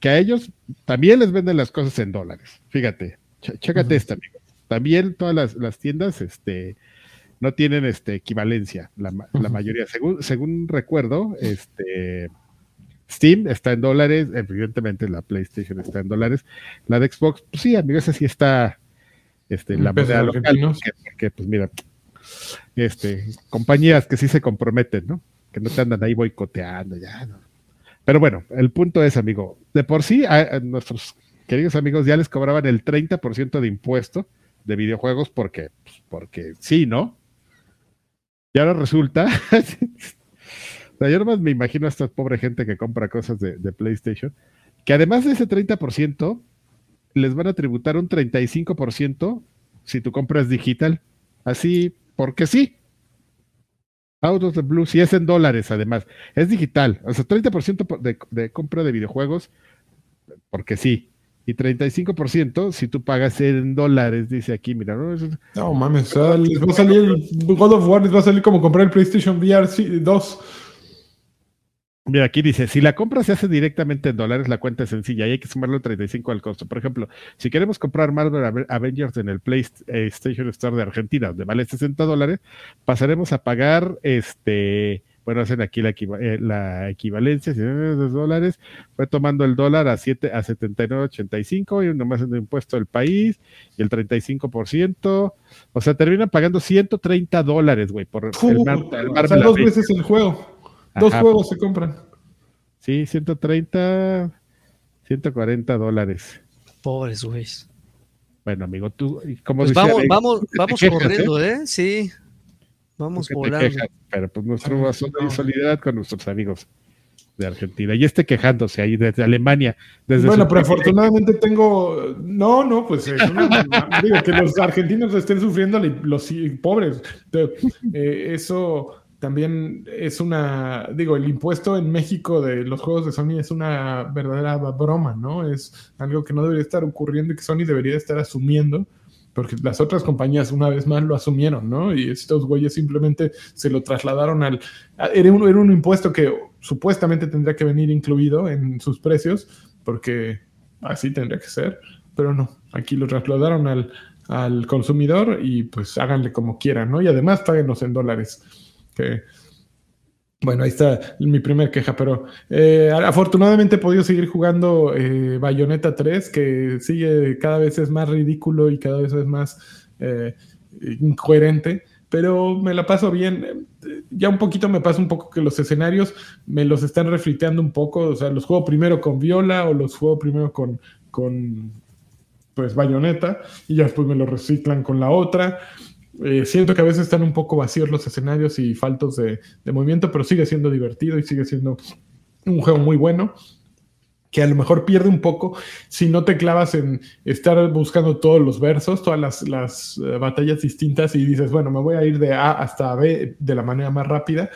que a ellos también les venden las cosas en dólares. Fíjate, ch- chécate Ujú. esta, amigo. También todas las, las tiendas este, no tienen este, equivalencia, la, mayoría. Según, según recuerdo, este, Steam está en dólares, evidentemente la PlayStation está en dólares. La de Xbox, pues sí, amigo, esa sí está este, la moneda local. Porque, porque, pues mira, este, compañías que sí se comprometen, ¿no? Que no te andan ahí boicoteando, ya, ¿no? Pero bueno, el punto es, amigo, de por sí a, a nuestros queridos amigos ya les cobraban el 30% de impuesto de videojuegos porque, pues, porque sí, ¿no? Y ahora resulta, yo nomás me imagino a esta pobre gente que compra cosas de, PlayStation, que además de ese 30%, les van a tributar un 35% si tú compras digital. Así, porque sí. Out of the blue, si es en dólares además. Es digital. O sea, 30% por- de, de compra de videojuegos, porque sí. Y 35% si tú pagas en dólares, dice aquí, mira, ¿no? Eso- No mames, o sea, les va a salir el God of War, les va a salir como comprar el PlayStation VR 2. Mira, aquí dice, si la compra se hace directamente en dólares, la cuenta es sencilla y hay que sumarle el 35 al costo. Por ejemplo, si queremos comprar Marvel Ave- Avengers en el PlayStation Store de Argentina, donde vale 60 dólares, pasaremos a pagar, este, bueno, hacen aquí la, equiva- eh, la equivalencia, si es de dólares, fue tomando el dólar a, 7, a 79.85 y nomás en el impuesto del país y el 35%, o sea, terminan pagando 130 dólares, güey, por el, Mar- el o sea, dos veces el juego. Dos Ajá. juegos se compran. Sí, 130, 140 dólares. Pobres güeyes. Bueno, amigo, tú, como Pues vamos, vamos, vamos corriendo, ¿eh? Sí. Vamos que volando. quejas, pero pues nuestra razón no. de solidaridad con nuestros amigos de Argentina. Y este quejándose ahí desde Alemania. Desde bueno, pero afortunadamente tengo. No, no, pues es una- digo que los argentinos estén sufriendo, los pobres. Eh, eso también es una. Digo, el impuesto en México de los juegos de Sony es una verdadera broma, ¿no? Es algo que no debería estar ocurriendo y que Sony debería estar asumiendo. Porque las otras compañías una vez más lo asumieron, ¿no? Y estos güeyes simplemente se lo trasladaron al... Era un, era un impuesto que supuestamente tendría que venir incluido en sus precios, porque así tendría que ser, pero no. Aquí lo trasladaron al, al consumidor y pues háganle como quieran, ¿no? Y además páguenos en dólares. Que, bueno, ahí está mi primer queja, pero eh, afortunadamente he podido seguir jugando eh, Bayonetta 3, que sigue cada vez es más ridículo y cada vez es más eh, incoherente, pero me la paso bien. Ya un poquito me pasa un poco que los escenarios me los están refriteando un poco, o sea, los juego primero con viola o los juego primero con, con pues bayoneta y ya después me los reciclan con la otra. Eh, siento que a veces están un poco vacíos los escenarios y faltos de, movimiento, pero sigue siendo divertido y sigue siendo un juego muy bueno que a lo mejor pierde un poco si no te clavas en estar buscando todos los versos, todas las, las uh, batallas distintas y dices, bueno, me voy a ir de A hasta B de la manera más rápida,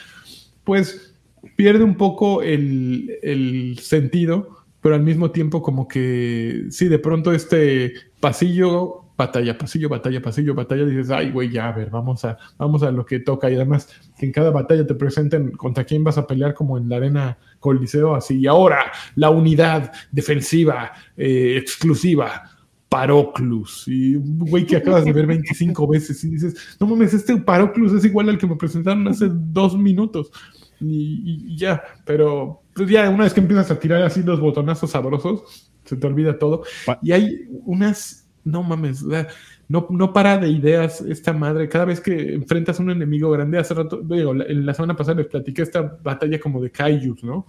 pues pierde un poco el, el sentido, pero al mismo tiempo como que, sí, de pronto este pasillo batalla, pasillo, batalla, pasillo, batalla, dices, ay, güey, ya, a ver, vamos a, vamos a lo que toca. Y además, que en cada batalla te presenten contra quién vas a pelear, como en la arena Coliseo, así. Y ahora, la unidad defensiva eh, exclusiva. Paroclus, y güey que acabas de ver 25 veces y dices, no mames, este Paroclus es igual al que me presentaron hace dos minutos y, y ya, pero pues ya una vez que empiezas a tirar así los botonazos sabrosos, se te olvida todo. Y hay unas no mames, no, no para de ideas esta madre. Cada vez que enfrentas a un enemigo grande, hace rato, digo, la, semana pasada les platiqué esta batalla como de kaijus, ¿no?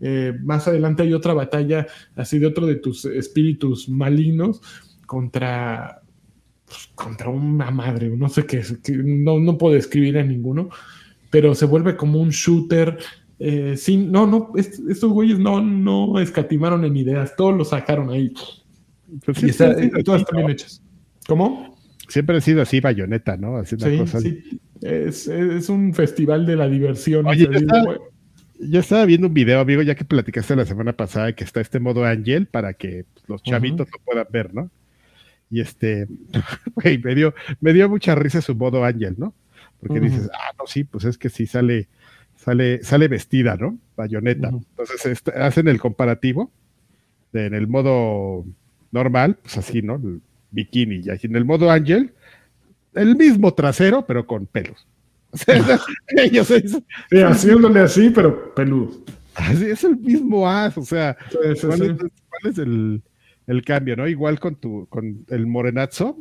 Eh, más adelante hay otra batalla así de otro de tus espíritus malignos contra pues, contra una madre, no sé qué, no, no puedo describir a ninguno, pero se vuelve como un shooter. Eh, sin, no, no, est estos güeyes no, no escatimaron en ideas, todos lo sacaron ahí. Pues y está, eh, todas están bien hechas. ¿Cómo? Siempre ha sido así, bayoneta, ¿no? Haciendo sí, cosas. sí. Es, es, un festival de la diversión. Oye, yo estaba, yo estaba, viendo un video, amigo, ya que platicaste la semana pasada que está este modo Angel para que los chavitos uh -huh. lo puedan ver, ¿no? Y este, güey, me dio, me dio mucha risa su modo Angel, ¿no? Porque uh -huh. dices, ah, no, sí, pues es que sí sale, sale, sale vestida, ¿no? Bayoneta. Uh -huh. Entonces este, hacen el comparativo de, en el modo normal, pues así, ¿no? El bikini. Y así en el modo Ángel, el mismo trasero, pero con pelos. O sea, ellos es, sí, haciéndole así, pero peludo. Así es el mismo as, o sea, sí, sí, ¿cuál, es, ¿cuál, es, el, el, cambio, no? Igual con tu, con el morenazo,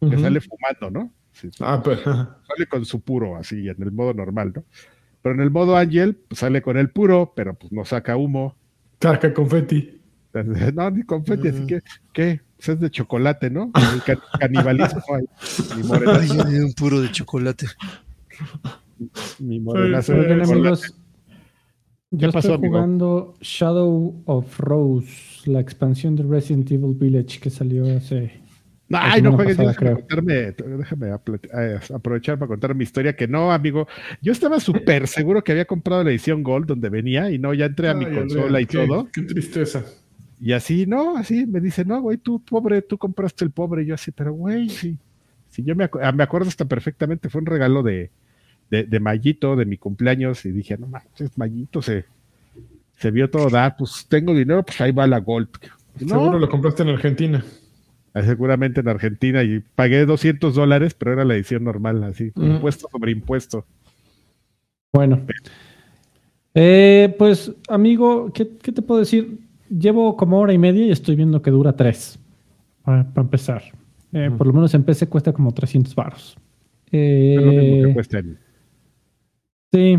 que uh -huh. sale fumando, ¿no? Sí, ah, pero... Sale con su puro, así, en el modo normal, ¿no? Pero en el modo Ángel, pues sale con el puro, pero pues no saca humo. Saca confeti. No, ni confeti, así que, ¿qué? Pues es de chocolate, ¿no? El can canibalismo. Ay, Ay, un puro de chocolate. Mi morenazo. Oigan, amigos, yo pasó, estoy jugando amigo? Shadow of Rose, la expansión de Resident Evil Village que salió hace. Ay, no juegues, pasada, déjame, contarme, déjame eh, aprovechar para contar mi historia, que no, amigo, yo estaba súper seguro que había comprado la edición Gold donde venía y no, ya entré a mi Ay, consola y qué, todo. Qué tristeza. Y así, no, así me dice, no, güey, tú pobre, tú compraste el pobre. Y yo así, pero güey, sí. sí yo me, acu me, acuerdo hasta perfectamente, fue un regalo de, de, de Mayito, de mi cumpleaños. Y dije, no manches, Mayito se, se vio todo dar, pues tengo dinero, pues ahí va la Gold. No, Seguro lo compraste en Argentina. Ah, seguramente en Argentina y pagué 200 dólares, pero era la edición normal, así, impuesto sobre impuesto. Bueno, eh, pues amigo, ¿qué, ¿qué, te puedo decir? Llevo como hora y media y estoy viendo que dura tres, para, para empezar. Eh. Por lo menos en PC cuesta como 300 baros. Eh, es lo mismo que cuesta en... Sí.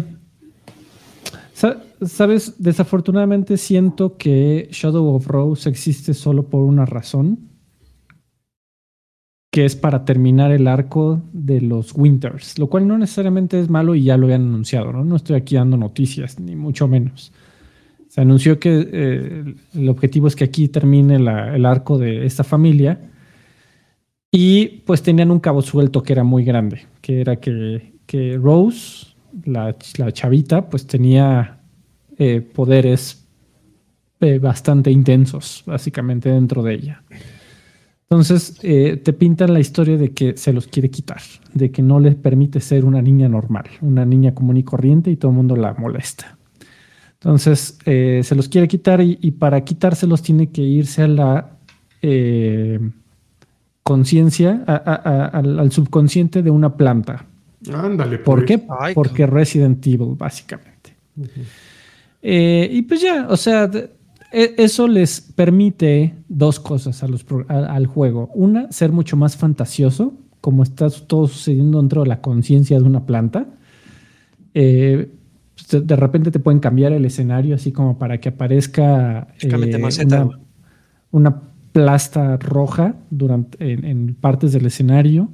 Sabes, desafortunadamente siento que Shadow of Rose existe solo por una razón que es para terminar el arco de los Winters, lo cual no necesariamente es malo y ya lo habían anunciado, ¿no? No estoy aquí dando noticias, ni mucho menos. Anunció que eh, el objetivo es que aquí termine el arco de esta familia y pues tenían un cabo suelto que era muy grande, que era que, Rose, la, chavita, pues tenía eh, poderes eh, bastante intensos, básicamente, dentro de ella. Entonces te pintan la historia de que se los quiere quitar, de que no le permite ser una niña normal, una niña común y corriente y todo el mundo la molesta. Entonces eh, se los quiere quitar y, y, para quitárselos tiene que irse a la eh, conciencia, al, al, subconsciente de una planta. Ándale. Pues. ¿Por qué? Ay, Porque Resident Evil, básicamente. Uh -huh. y pues ya, o sea e, eso les permite dos cosas a los, a, al juego. Una, ser mucho más fantasioso, como está todo sucediendo dentro de la conciencia de una planta, eh, de repente te pueden cambiar el escenario así como para que aparezca eh, una, una, plasta roja durante, en, partes del escenario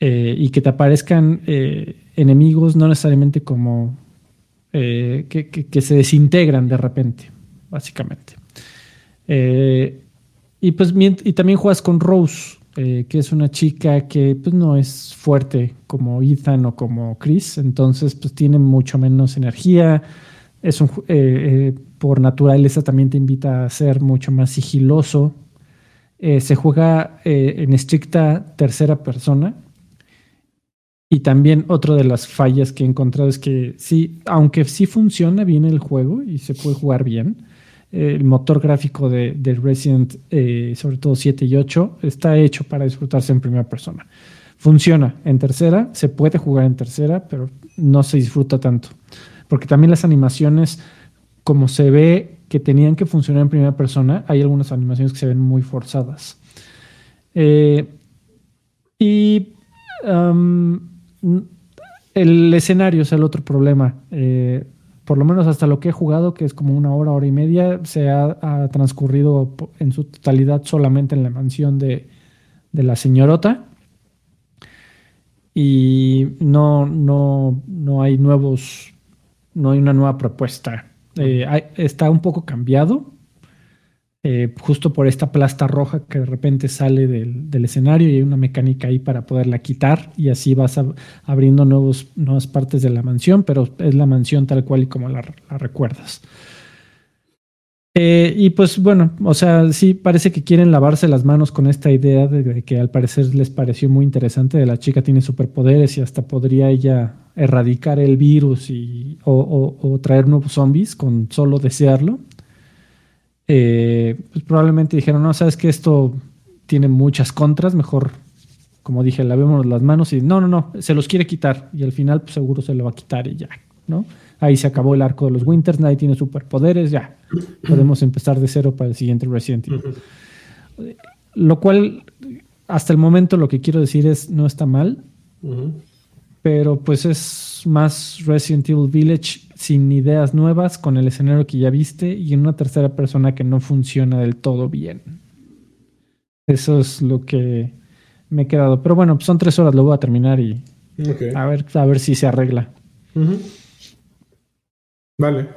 eh, y que te aparezcan enemigos no necesariamente como que, se desintegran de repente, básicamente. y pues y también juegas con Rose, eh, que es una chica que pues, no es fuerte como Ethan o como Chris, entonces pues tiene mucho menos energía. Es un, eh, eh, por naturaleza también te invita a ser mucho más sigiloso. se juega en estricta tercera persona. Y también otra de las fallas que he encontrado es que sí, aunque sí funciona bien el juego y se puede jugar bien, el motor gráfico de, Resident, eh, sobre todo 7 y 8, está hecho para disfrutarse en primera persona. Funciona en tercera, se puede jugar en tercera, pero no se disfruta tanto. Porque también las animaciones, como se ve que tenían que funcionar en primera persona, hay algunas animaciones que se ven muy forzadas. Eh, y el escenario es el otro problema. Eh, por lo menos hasta lo que he jugado, que es como una hora, hora y media, se ha, transcurrido en su totalidad solamente en la mansión de, la señorota. Y no, no, no hay nuevos, no hay una nueva propuesta. Eh, está un poco cambiado, eh, justo por esta plasta roja que de repente sale del, escenario y hay una mecánica ahí para poderla quitar y así vas abriendo nuevos, nuevas partes de la mansión, pero es la mansión tal cual y como la, recuerdas. Eh, y pues bueno, o sea, sí parece que quieren lavarse las manos con esta idea de, que al parecer les pareció muy interesante de la chica tiene superpoderes y hasta podría ella erradicar el virus y, o traer nuevos zombies con solo desearlo. Eh, pues probablemente dijeron, no, sabes que esto tiene muchas contras, mejor, como dije, lavemos las manos y no, no, no, se los quiere quitar y al final pues, seguro se lo va a quitar y ya, ¿no? Ahí se acabó el arco de los Winters, nadie tiene superpoderes, ya, podemos empezar de cero para el siguiente Resident Evil. Lo cual, hasta el momento lo que quiero decir es, no está mal, pero pues es más Resident Evil Village sin ideas nuevas, con el escenario que ya viste y en una tercera persona que no funciona del todo bien. Eso es lo que me he quedado. Pero bueno, pues son tres horas, lo voy a terminar y a, ver, a ver si se arregla. Vale.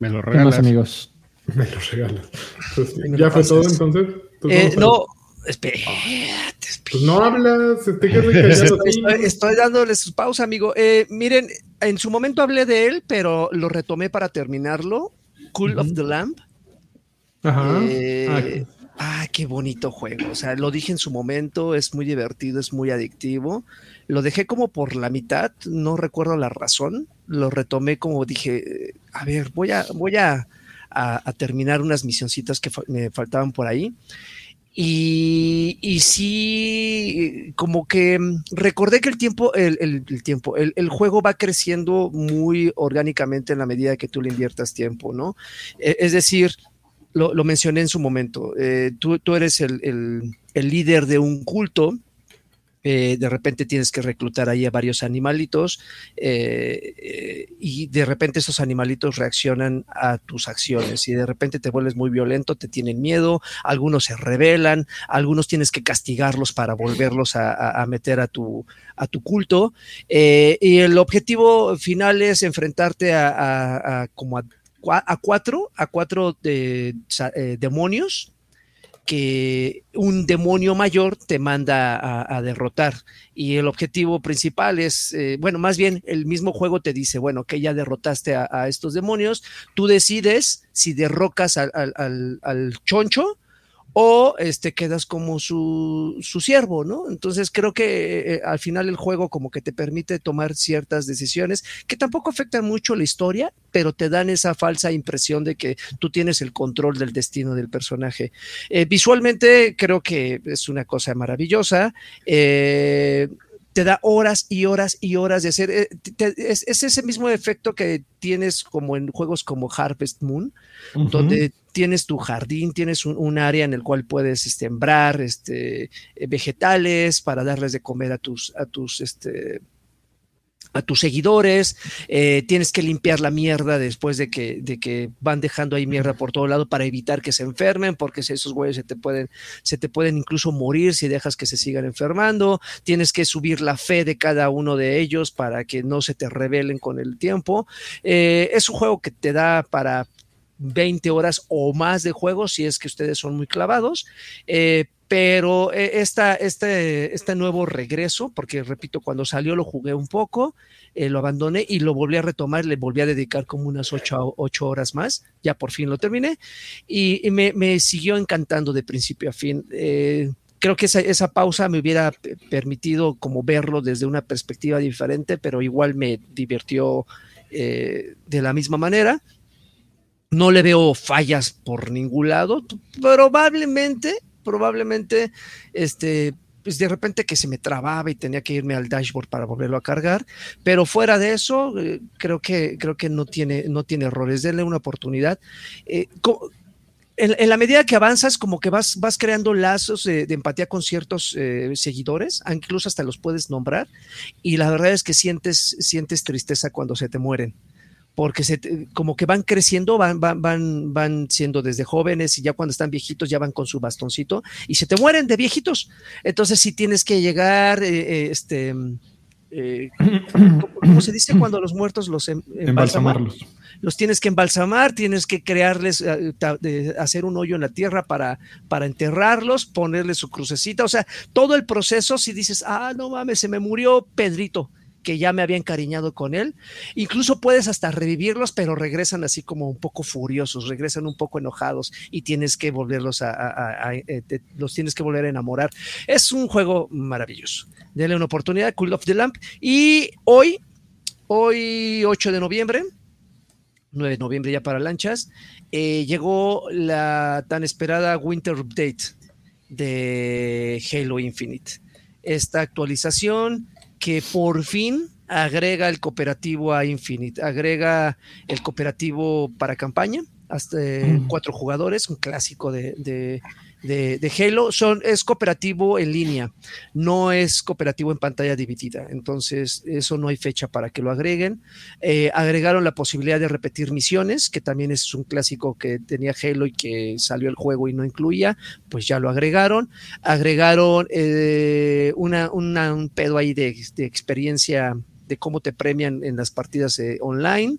Me lo regalas. amigos. Me lo regalas. Pues, ¿Ya fue todo entonces? Eh, no, Espérate, pues no hablas, te estoy, estoy, dándole su pausa, amigo. Eh, miren, en su momento hablé de él, pero lo retomé para terminarlo. Cool of the Lamp. Ajá. Eh, ah, qué bonito juego. O sea, lo dije en su momento, es muy divertido, es muy adictivo. Lo dejé como por la mitad, no recuerdo la razón. Lo retomé como dije, a ver, voy a, voy a, a terminar unas misioncitas que me faltaban por ahí. Y, y, sí, como que mm, recordé que el tiempo, el, el, tiempo, el, el, juego va creciendo muy orgánicamente en la medida que tú le inviertas tiempo, ¿no? E, es decir, lo, lo, mencioné en su momento, eh, tú, tú, eres el, líder de un culto eh, de repente tienes que reclutar ahí a varios animalitos eh, eh, y de repente esos animalitos reaccionan a tus acciones y de repente te vuelves muy violento, te tienen miedo, algunos se rebelan, algunos tienes que castigarlos para volverlos a, meter a tu, a tu culto y el objetivo final es enfrentarte a, como a, cuatro, a cuatro de, demonios que un demonio mayor te manda a, derrotar. Y el objetivo principal es, eh, bueno, más bien el mismo juego te dice, bueno, que ya derrotaste a, estos demonios, tú decides si derrocas al, al choncho o este, quedas como su, su siervo, ¿no? Entonces creo que eh, al final el juego como que te permite tomar ciertas decisiones que tampoco afectan mucho la historia, pero te dan esa falsa impresión de que tú tienes el control del destino del personaje. Eh, visualmente creo que es una cosa maravillosa. Eh, te da horas y horas y horas de hacer. es, ese mismo efecto que tienes como en juegos como Harvest Moon, donde tienes tu jardín, tienes un, área en el cual puedes sembrar este, eh, vegetales para darles de comer a tus, este, seguidores, eh, tienes que limpiar la mierda después de que, van dejando ahí mierda por todo lado para evitar que se enfermen, porque esos güeyes se te pueden, se te pueden incluso morir si dejas que se sigan enfermando, tienes que subir la fe de cada uno de ellos para que no se te rebelen con el tiempo. Eh, es un juego que te da para 20 horas o más de juego si es que ustedes son muy clavados. Eh, pero eh, esta, este, este nuevo regreso, porque repito, cuando salió lo jugué un poco, eh, lo abandoné y lo volví a retomar, le volví a dedicar como unas ocho, ocho horas más, ya por fin lo terminé, y, me, siguió encantando de principio a fin. Creo que esa, esa, pausa me hubiera permitido como verlo desde una perspectiva diferente, pero igual me divirtió de la misma manera. No le veo fallas por ningún lado. Probablemente probablemente este, pues de repente que se me trababa y tenía que irme al dashboard para volverlo a cargar, pero fuera de eso, eh, creo que, creo que no tiene, no tiene errores, denle una oportunidad. Eh, en, la medida que avanzas, como que vas, vas creando lazos de, de empatía con ciertos eh, seguidores, incluso hasta los puedes nombrar, y la verdad es que sientes, sientes tristeza cuando se te mueren porque se, como que van creciendo, van, van, van, van siendo desde jóvenes y ya cuando están viejitos ya van con su bastoncito y se te mueren de viejitos. Entonces sí tienes que llegar, eh, este, eh, ¿cómo se dice cuando los muertos los em, embalsamarlos? Los tienes que embalsamar, tienes que crearles, eh, hacer un hoyo en la tierra para, para enterrarlos, ponerle su crucecita, o sea, todo el proceso, si dices, ah, no mames, se me murió Pedrito, que ya me había encariñado con él. Incluso puedes hasta revivirlos, pero regresan así como un poco furiosos, regresan un poco enojados y tienes que volverlos a, eh, los tienes que volver a enamorar. Es un juego maravilloso. Denle una oportunidad, Cool of the Lamp. Y hoy, hoy 8 de noviembre, 9 de noviembre ya para lanchas, eh, llegó la tan esperada Winter Update de Halo Infinite. Esta actualización que por fin agrega el cooperativo a Infinite, agrega el cooperativo para campaña, hasta mm. cuatro jugadores, un clásico de, de, de, Halo. Son, es cooperativo en línea, no es cooperativo en pantalla dividida. Entonces, eso no hay fecha para que lo agreguen. Eh, agregaron la posibilidad de repetir misiones, que también es un clásico que tenía Halo y que salió el juego y no incluía, pues ya lo agregaron. Agregaron eh, una, una, un pedo ahí de, de, experiencia de cómo te premian en las partidas eh, online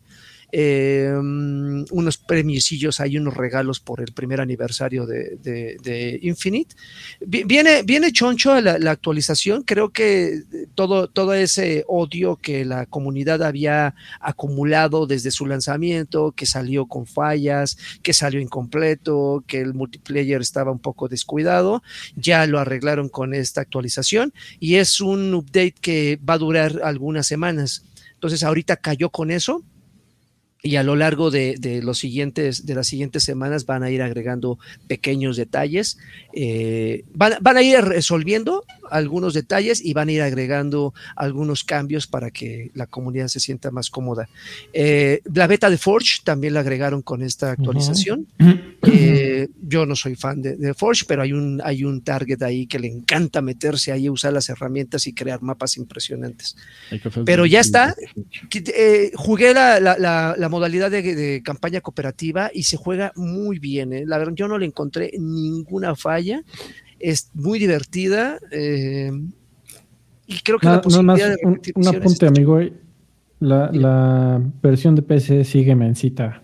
eh, unos premiosillos, hay unos regalos por el primer aniversario de, Infinite. Viene, viene choncho la, la, actualización, creo que todo, todo ese odio que la comunidad había acumulado desde su lanzamiento, que salió con fallas, que salió incompleto, que el multiplayer estaba un poco descuidado, ya lo arreglaron con esta actualización y es un update que va a durar algunas semanas. Entonces ahorita cayó con eso y a lo largo de, de, los siguientes, de las siguientes semanas van a ir agregando pequeños detalles, eh, van, van, a ir resolviendo algunos detalles y van a ir agregando algunos cambios para que la comunidad se sienta más cómoda. Eh, la beta de Forge también la agregaron con esta actualización. Uh -huh. eh, yo no soy fan de, de, Forge, pero hay un, hay un target ahí que le encanta meterse ahí, usar las herramientas y crear mapas impresionantes. Pero ya está. Eh, jugué la, la, la, la modalidad de, de, campaña cooperativa y se juega muy bien. ¿eh? La verdad, yo no le encontré ninguna falla. Es muy divertida. Eh, y creo que no, la posibilidad no más, de un, un, apunte, amigo. La, la, versión de PC sigue mensita.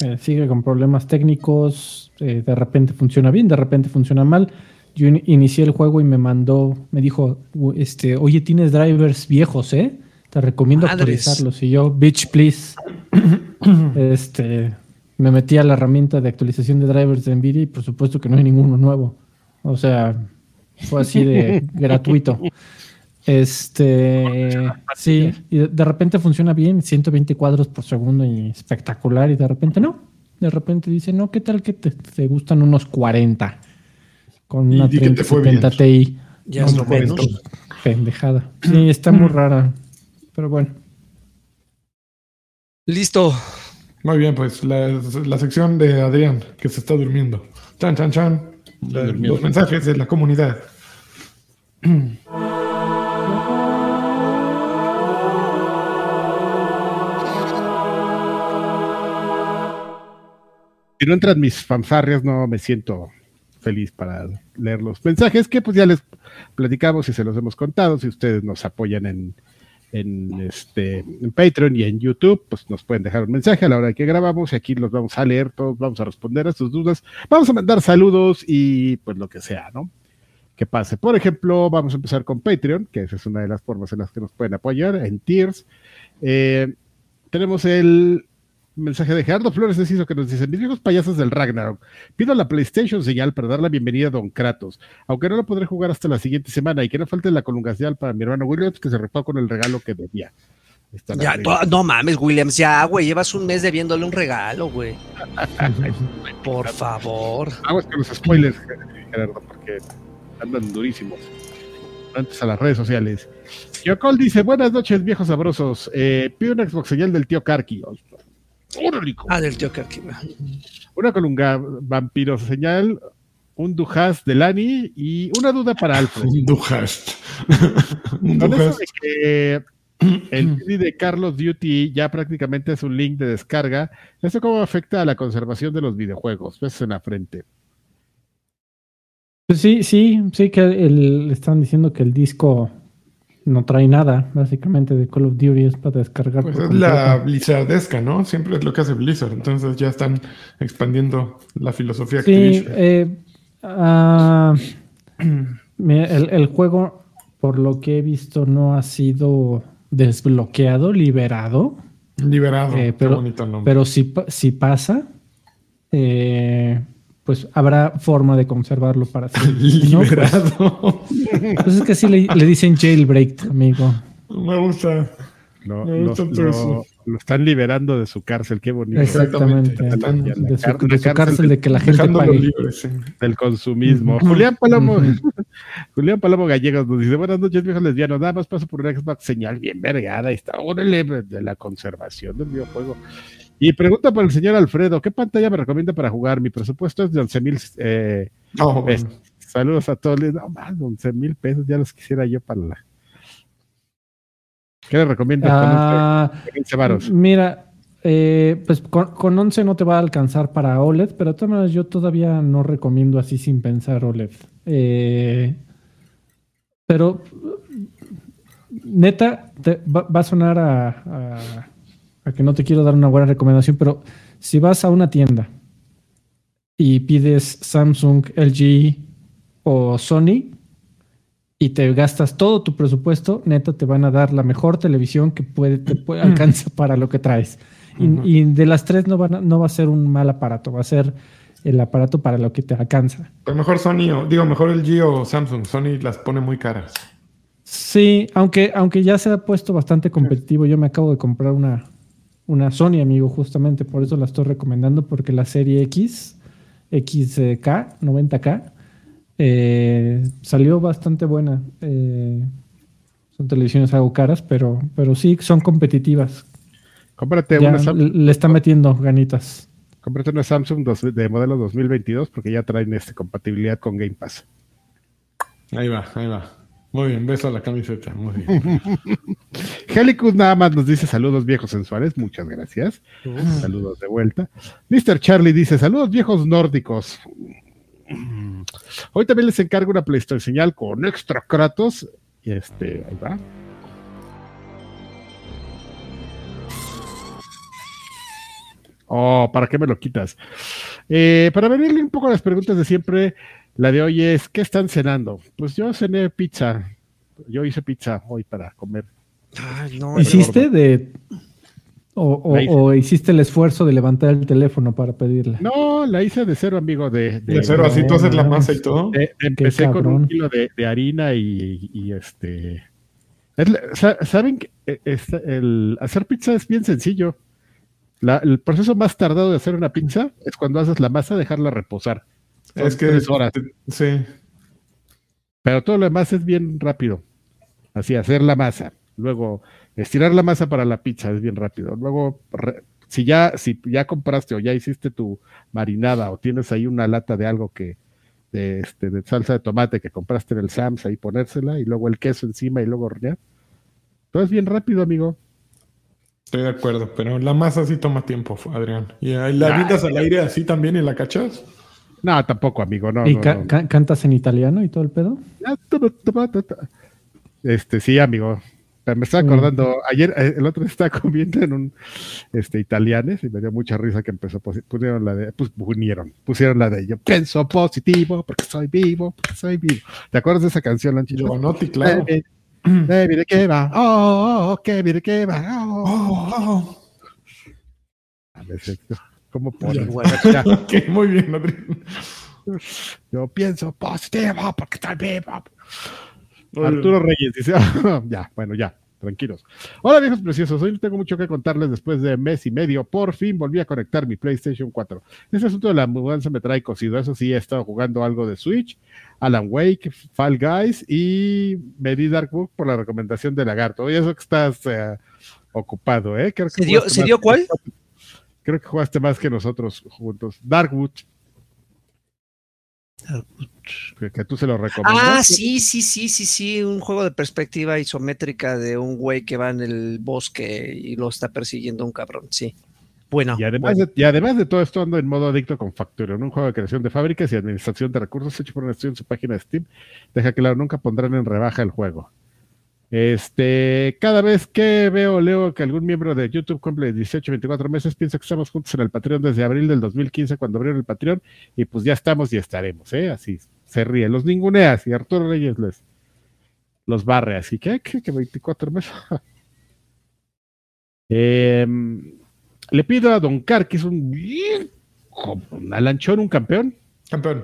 Eh, sigue con problemas técnicos. De repente funciona bien, de repente funciona mal. Yo in inicié el juego y me mandó, me dijo, este, oye, tienes drivers viejos, ¿eh? Te recomiendo Madres. actualizarlos. Y yo, bitch, please. este, me metí a la herramienta de actualización de drivers de NVIDIA y por supuesto que no hay ninguno nuevo. O sea, fue así de gratuito. Este, sí, y de repente funciona bien, 120 cuadros por segundo y espectacular, y de repente no. De repente dice, no, ¿qué tal que te, te gustan unos 40? Con una 3070 Ti. Ya es lo menos. Pendejada. Sí, está muy rara. Pero bueno. Listo. Muy bien, pues la, la sección de Adrián, que se está durmiendo. Chan, chan, chan. La- los mensajes de la comunidad. Si no entran mis fanfarrias, no me siento feliz para leer los mensajes, que pues ya les platicamos y se los hemos contado. Si ustedes nos apoyan en, en, este, Patreon y en YouTube, pues nos pueden dejar un mensaje a la hora que grabamos y aquí los vamos a leer, todos vamos a responder a sus dudas, vamos a mandar saludos y pues lo que sea, ¿no? Que pase. Por ejemplo, vamos a empezar con Patreon, que esa es una de las formas en las que nos pueden apoyar, en Tiers. Eh, tenemos el mensaje de Gerardo Flores Enciso que nos dice, mis viejos payasos del Ragnarok, pido la PlayStation señal para dar la bienvenida a Don Kratos, aunque no lo podré jugar hasta la siguiente semana y que no falte la colungación para mi hermano Williams que se rifó con el regalo que debía. Ya, no, mames, Williams, ya, güey, llevas un mes debiéndole un regalo, güey. Por favor. Aguas con los spoilers, Gerardo, porque andan durísimos. Antes a las redes sociales. Yocol dice, buenas noches, viejos sabrosos. Eh, pido una Xbox señal del tío Karki. Ah, del Karki. Una colunga vampiro señal, un Dujas de Lani y una duda para Alfred. Un Duhast. Un Con eso Duhast. de que el CD de Carlos Duty ya prácticamente es un link de descarga, ¿eso cómo afecta a la conservación de los videojuegos? Ves en la frente. Pues sí, sí, sí que el, están diciendo que el disco no trae nada, básicamente, de Call of Duty es para descargar. Pues es la. Blizzardesca, ¿no? Siempre es lo que hace Blizzard. Entonces ya están expandiendo la filosofía Sí, Activision. eh, ah, el, el juego, por lo que he visto, no ha sido desbloqueado, liberado, Liberado. eh, Qué pero- bonito nombre. pero si, si pasa, eh, pues habrá forma de conservarlo para siempre. ¿no? Pues, es que sí le, le dicen jailbreak, amigo. Me gusta. Lo, Me gusta todo lo- eso. lo están liberando de su cárcel, qué bonito. Exactamente. Exactamente. De su, La de su cárcel cárcel de que la gente pague. libre, sí. Del consumismo. Julián Palomo, Julián Palomo Gallegos nos dice, buenas noches, viejos lesbianos, nada más paso por una Xbox señal bien vergada, y está, órale, de la conservación del videojuego. Y pregunta por el señor Alfredo, ¿qué pantalla me recomienda para jugar? Mi presupuesto es de 11 mil eh, No, bueno. Saludos a todos. No más, 11 mil pesos, ya los quisiera yo para la... ¿Qué le recomiendas Ah, con 15 varos? Mira, eh, pues con, con 11 no te va a alcanzar para OLED, pero de todas maneras yo todavía no recomiendo así sin pensar OLED. Eh, pero neta, te- va, va a sonar a, a- a que no te quiero dar una buena recomendación, pero si vas a una tienda y pides Samsung, LG o Sony, y te gastas todo tu presupuesto, neta te van a dar la mejor televisión que puede, te puede alcanza para lo que traes. Y, de las tres no, van a- no va a ser un mal aparato, va a ser el aparato para lo que te alcanza. Pero mejor Sony, o, digo, mejor el G o Samsung. Sony las pone muy caras. Sí, aunque, aunque ya se ha puesto bastante competitivo, yo me acabo de comprar una, una Sony, amigo, justamente por eso la estoy recomendando, porque la serie X, XK, 90K, eh, salió bastante buena. Eh, son televisiones algo caras, pero, pero sí, son competitivas. Cómprate Ya una, Sam- le está metiendo ganitas. cómprate una Samsung dos- de modelo 2022 porque ya traen este, compatibilidad con Game Pass. Ahí va, ahí va. Muy bien, beso a la camiseta. Muy bien. Helicus nada más nos dice saludos viejos sensuales, muchas gracias. Saludos de vuelta. Mr. Charlie dice saludos viejos nórdicos. Hoy también les encargo una PlayStation señal con extra Kratos. Y este, ahí va. Oh, ¿para qué me lo quitas? Eh, para venirle un poco a las preguntas de siempre, la de hoy es, ¿qué están cenando? Pues yo cené pizza. Yo hice pizza hoy para comer. Ay, no, ¿Hiciste de... O, hiciste el esfuerzo de levantar el teléfono para pedirla? No, la hice de cero, amigo. De, de- De cero, así tú haces la masa y todo. de- empecé con un kilo de, de harina y, y este. Saben que eh, el hacer pizza es bien sencillo. La- el proceso más tardado de hacer una pizza es cuando haces la masa, dejarla reposar. Son Es que. tres horas. Sí. Pero todo lo demás es bien rápido. Así, hacer la masa. Luego, estirar la masa para la pizza es bien rápido. Luego, re- si ya, si ya compraste o ya hiciste tu marinada o tienes ahí una lata de algo que, de, este, de salsa de tomate que compraste en el Sams, ahí ponérsela y luego el queso encima y luego hornear. Todo es bien rápido, amigo. Estoy de acuerdo, pero la masa sí toma tiempo, Adrián. ¿Y ahí la avientas al aire así también y la cachas? No, tampoco, amigo. No, ¿Y no, ca- no. ca- cantas en italiano y todo el pedo? Este, sí, amigo. Me estaba acordando, ayer, eh, el otro día estaba comiendo en un este, italianes y me dio mucha risa que empezó, pusieron la de, pues pusieron, pusieron la de yo pienso positivo porque soy vivo, porque soy vivo. ¿Te acuerdas de esa canción, Lanchito? Giovanotti, claro. Eh, eh, mire que va, oh, oh, oh, que mire que va, oh, Oh, oh. A veces, ¿Cómo pone? Bien, bueno. Ya, Ok, muy bien, Adrián. Yo pienso positivo porque estoy vivo. Arturo Reyes dice, ya, bueno, ya, tranquilos. Hola viejos preciosos, hoy no tengo mucho que contarles después de mes y medio. Por fin volví a conectar mi PlayStation 4. Este asunto de la mudanza me trae cosido. Eso sí, he estado jugando algo de Switch, Alan Wake, Fall Guys y me di Dark Book por la recomendación de Lagarto. Oye, eso que estás eh, ocupado, ¿eh? Creo que ¿Se dio, ¿se dio cuál? Creo que jugaste más que nosotros juntos. Darkwood, que, que tú se lo recomendaste. Ah, sí, sí, sí, sí, sí, un juego de perspectiva isométrica de un güey que va en el bosque y lo está persiguiendo un cabrón, sí. Bueno, Y además, de, y además de todo esto, ando en modo adicto con Factorion, un juego de creación de fábricas y administración de recursos hecho por un estudio en su página de Steam. Deja claro, nunca pondrán en rebaja el juego. Este, cada vez que veo leo que algún miembro de YouTube cumple 18, 24 meses, pienso que estamos juntos en el Patreon desde abril del 2015 cuando abrieron el Patreon y pues ya estamos y estaremos, ¿eh? Así se ríe, los ninguneas y Arturo Reyes les los barre, así que, ¿qué? que 24 meses. Em, le pido a Don Car, que es un alanchón, un campeón, Campeón.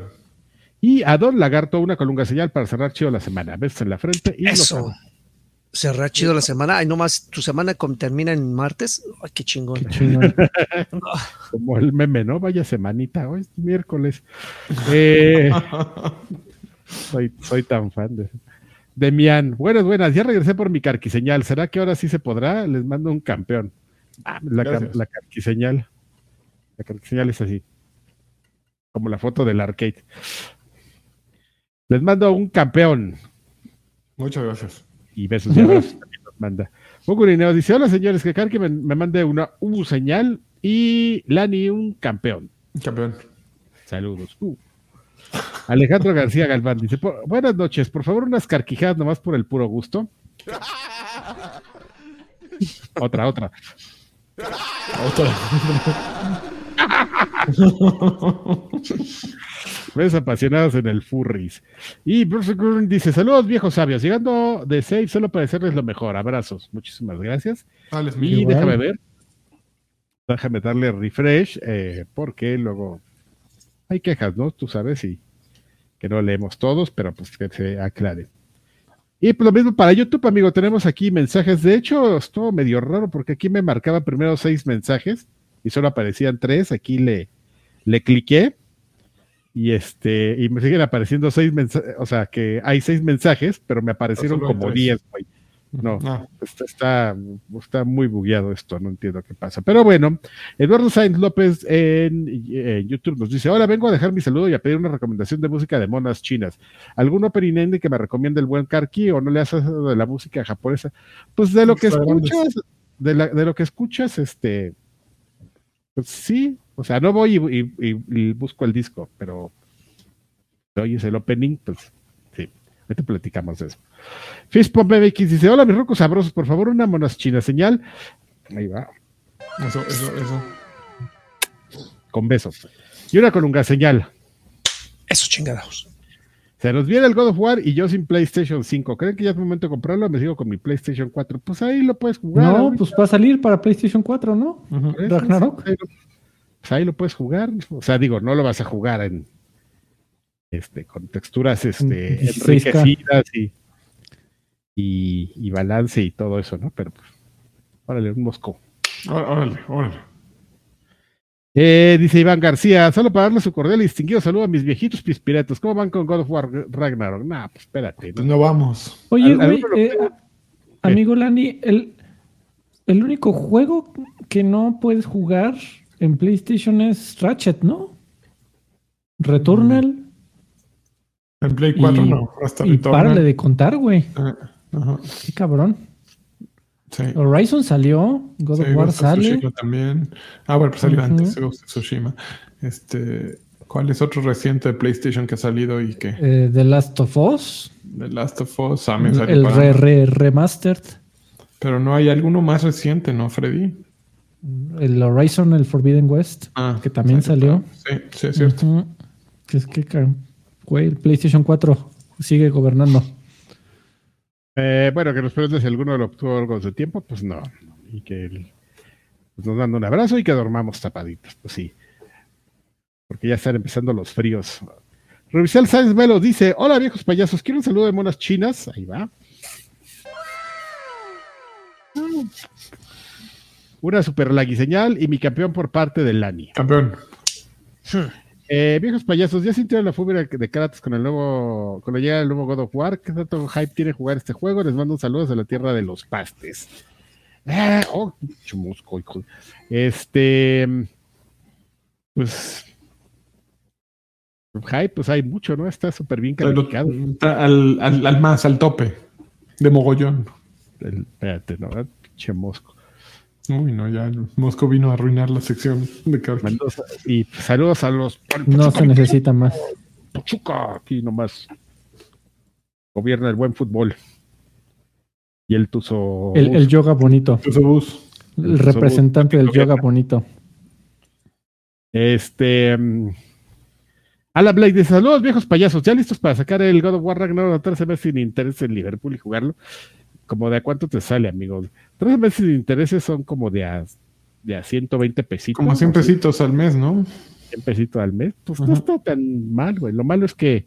y a Don Lagarto una colunga señal para cerrar chido la semana. Besos en la frente y los eso. Cerrar chido la semana. Ay, nomás, tu semana termina en martes. Ay, qué chingón. Qué chingón. como el meme, ¿no? Vaya semanita, hoy es miércoles. Eh, soy, soy tan fan de Demian. Buenas, buenas, ya regresé por mi carquiseñal. ¿Será que ahora sí se podrá? Les mando un campeón. Ah, la, la carquiseñal. La carquiseñal es así. Como la foto del arcade. Les mando un campeón. Muchas gracias. Y besos y abrazos también nos manda. Mocurineo dice: Hola señores, que Karki me, me mande una U señal y Lani un campeón. Campeón. Saludos. Uh. Alejandro García Galván dice: "Por- Buenas noches, por favor, unas carquijadas nomás por el puro gusto. otra, otra. Ves apasionados en el furries. Y Bruce Green dice: Saludos, viejos sabios. Llegando de Save, solo para decirles lo mejor. Abrazos. Muchísimas gracias. Y. Igual. déjame ver. Déjame darle refresh, eh, porque luego hay quejas, ¿no? Tú sabes, y que no leemos todos, pero pues que se aclare. Y pues lo mismo para YouTube, amigo, tenemos aquí mensajes. De hecho, estuvo medio raro porque aquí me marcaba primero seis mensajes y solo aparecían tres. Aquí le, le cliqué y este, y me siguen apareciendo seis mensajes, o sea que hay seis mensajes, pero me aparecieron como tres. diez, güey. No, Ah, Está, está, está muy bugueado esto, no entiendo qué pasa. Pero bueno, Eduardo Sainz López en, en YouTube nos dice: Hola, vengo a dejar mi saludo y a pedir una recomendación de música de monas chinas. ¿Algún opening indie que me recomiende el buen Karki o no le haces de la música japonesa? Pues de lo que escuchas, de, la- de lo que escuchas, este. Pues sí, o sea, no voy y, y- y- y busco el disco, pero. Oyes el opening, pues sí. Ahorita platicamos de eso. Fishpomp BBX dice: Hola, mis rocos sabrosos, por favor, una monas china señal. Ahí va, eso, eso, eso. con besos. Y una colunga señal. Eso chingados. Se nos viene el God of War y yo sin PlayStation 5. ¿Creen que ya es momento de comprarlo? Me sigo con mi PlayStation 4. Pues ahí lo puedes jugar. No, ahorita. pues va a salir para PlayStation 4, ¿no? Ragnarok. Ahí lo, pues ahí lo puedes jugar. O sea, digo, no lo vas a jugar en este con texturas este, En 16K. enriquecidas y, y, y balance y todo eso, ¿no? Pero pues, órale, un mosco. Órale, órale. Eh, dice Iván García, solo para darle su cordial y distinguido saludo a mis viejitos pispiretos. ¿Cómo van con God of War Ragnarok? Nah, pues espérate. Pues no vamos. Oye, güey, eh, amigo Lani, el, el único juego que no puedes jugar en PlayStation es Ratchet, ¿no? Returnal. En Play 4 Y- no, hasta Y Returnal. párale de contar, güey. Ah, Qué cabrón. sí. Horizon salió, God Sí, of War Ghost sale. Tsushima también. Ah, bueno, pues salió antes Ghost of Tsushima. Este, ¿Cuál es otro reciente de PlayStation que ha salido y que eh, The Last of Us. The Last of Us también salió El re, re- remastered. Pero no hay alguno más reciente, ¿no, Freddy? El Horizon, el Forbidden West. Ah, Que también salió. Sí, sí, es cierto. Ujú. Que es que, güey, el PlayStation 4 sigue gobernando. Eh, bueno, que nos pregunten si alguno lo obtuvo algo de su tiempo, pues no. Y que el- pues nos dan un abrazo y que dormamos tapaditos, pues sí. Porque ya están empezando los fríos. Revisal Sáenz Melo dice: Hola viejos payasos, quiero un saludo de monas chinas. Ahí va. Una super lagui señal y mi campeón por parte del Lani. Campeón. Eh, viejos payasos, ¿ya sintieron la fúria de Kratos con el nuevo, cuando llega el nuevo God of War? ¿Qué tanto hype tiene jugar este juego? Les mando un saludo desde la tierra de los pastes. Ah, oh, pinche mosco, hijo. Este, pues, hype, pues hay mucho, ¿no? Está súper bien calificado. está al, al- al más, al tope. De mogollón. El- espérate, no, pinche mosco. Uy, no, ya Mosco vino a arruinar la sección de. Mendoza. Y saludos a los No se necesita más. Pachuca, aquí nomás. Gobierna el buen fútbol. Y el Tuzo. El, el yoga bonito. Tuzo. El representante del yoga bonito. Este. mm, Alan Blake dice: Saludos, viejos payasos. ¿Ya listos para sacar el God of War Ragnarok 13 meses sin interés en Liverpool y jugarlo? Como de a cuánto te sale, amigo. 13 meses sin intereses son como de a, de a 120 pesitos. Como 100 pesitos al mes, ¿no? 100 pesitos al mes. Pues no está tan mal, güey. Lo malo es que.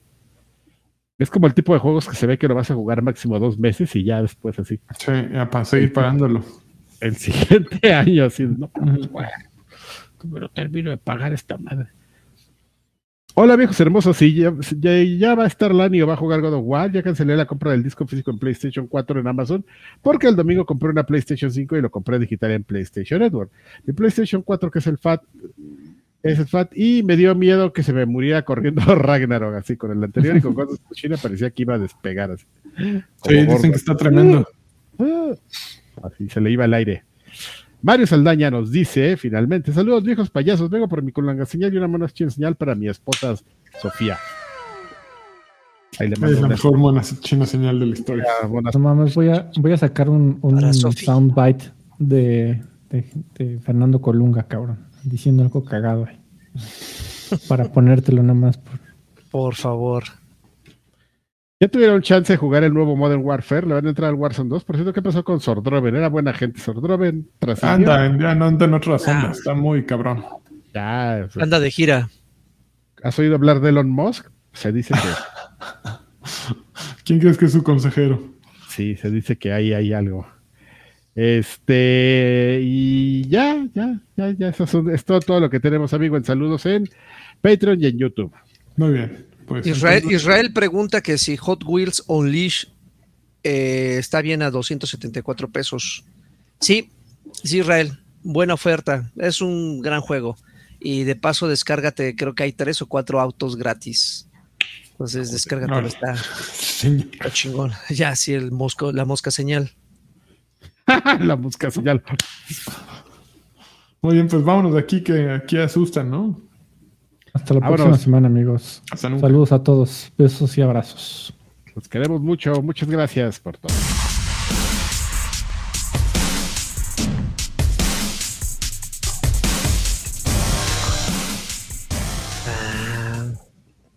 Es como el tipo de juegos que se ve que lo vas a jugar máximo dos meses y ya después así. Sí, ya para seguir pagándolo. el siguiente año, así, no, pues, bueno, ¿cómo lo termino de pagar esta madre? Hola viejos hermosos, sí, ya, ya, ya va a estar Lani o va a jugar God of War, ya cancelé la compra del disco físico en PlayStation 4 en Amazon, porque el domingo compré una PlayStation 5 y lo compré digital en PlayStation Network. Mi PlayStation 4, que es el FAT, es el FAT, y me dio miedo que se me muriera corriendo Ragnarok, así, con el anterior y con cosas China parecía que iba a despegar, así. Sí, dicen gordo. que está tremendo. Ah, Así se le iba al aire. Mario Saldaña nos dice, finalmente, saludos viejos payasos, vengo por mi colanga señal y una mano china señal para mi esposa Sofía. Ahí le Es mando la una mejor mona china señal de la historia. No mames, voy a, voy a sacar un, un soundbite de, de, de Fernando Colunga, cabrón. Diciendo algo cagado. ahí. Para ponértelo nada más. por- Por favor. Ya tuvieron chance de jugar el nuevo Modern Warfare, le van a entrar al Warzone 2. Por cierto, ¿qué pasó con Sordroven? Era buena gente. Sordroven. Anda, ya no anda en otras Ah. ondas. Está muy cabrón. Ya, sea, Anda de gira. ¿Has oído hablar de Elon Musk? Se dice que ¿Quién crees que es su consejero? sí, se dice que ahí hay algo. Este, y ya, ya, ya, ya, eso es todo, todo lo que tenemos, amigo, en saludos en Patreon y en YouTube. Muy bien. Pues, Israel, entonces- Israel pregunta que si Hot Wheels Unleash eh, está bien a 274 pesos. Sí, sí, Israel, buena oferta. Es un gran juego. Y de paso, descárgate, creo que hay tres o cuatro autos gratis. Entonces, descárgate, Órale. está, está chingón. Ya, sí, el mosco, la mosca señal. La música señal. Muy bien, pues vámonos de aquí que aquí asustan, ¿no? Hasta la Vámonos. próxima semana, amigos. Hasta. Saludos a todos. Besos y abrazos. Los queremos mucho. Muchas gracias por todo.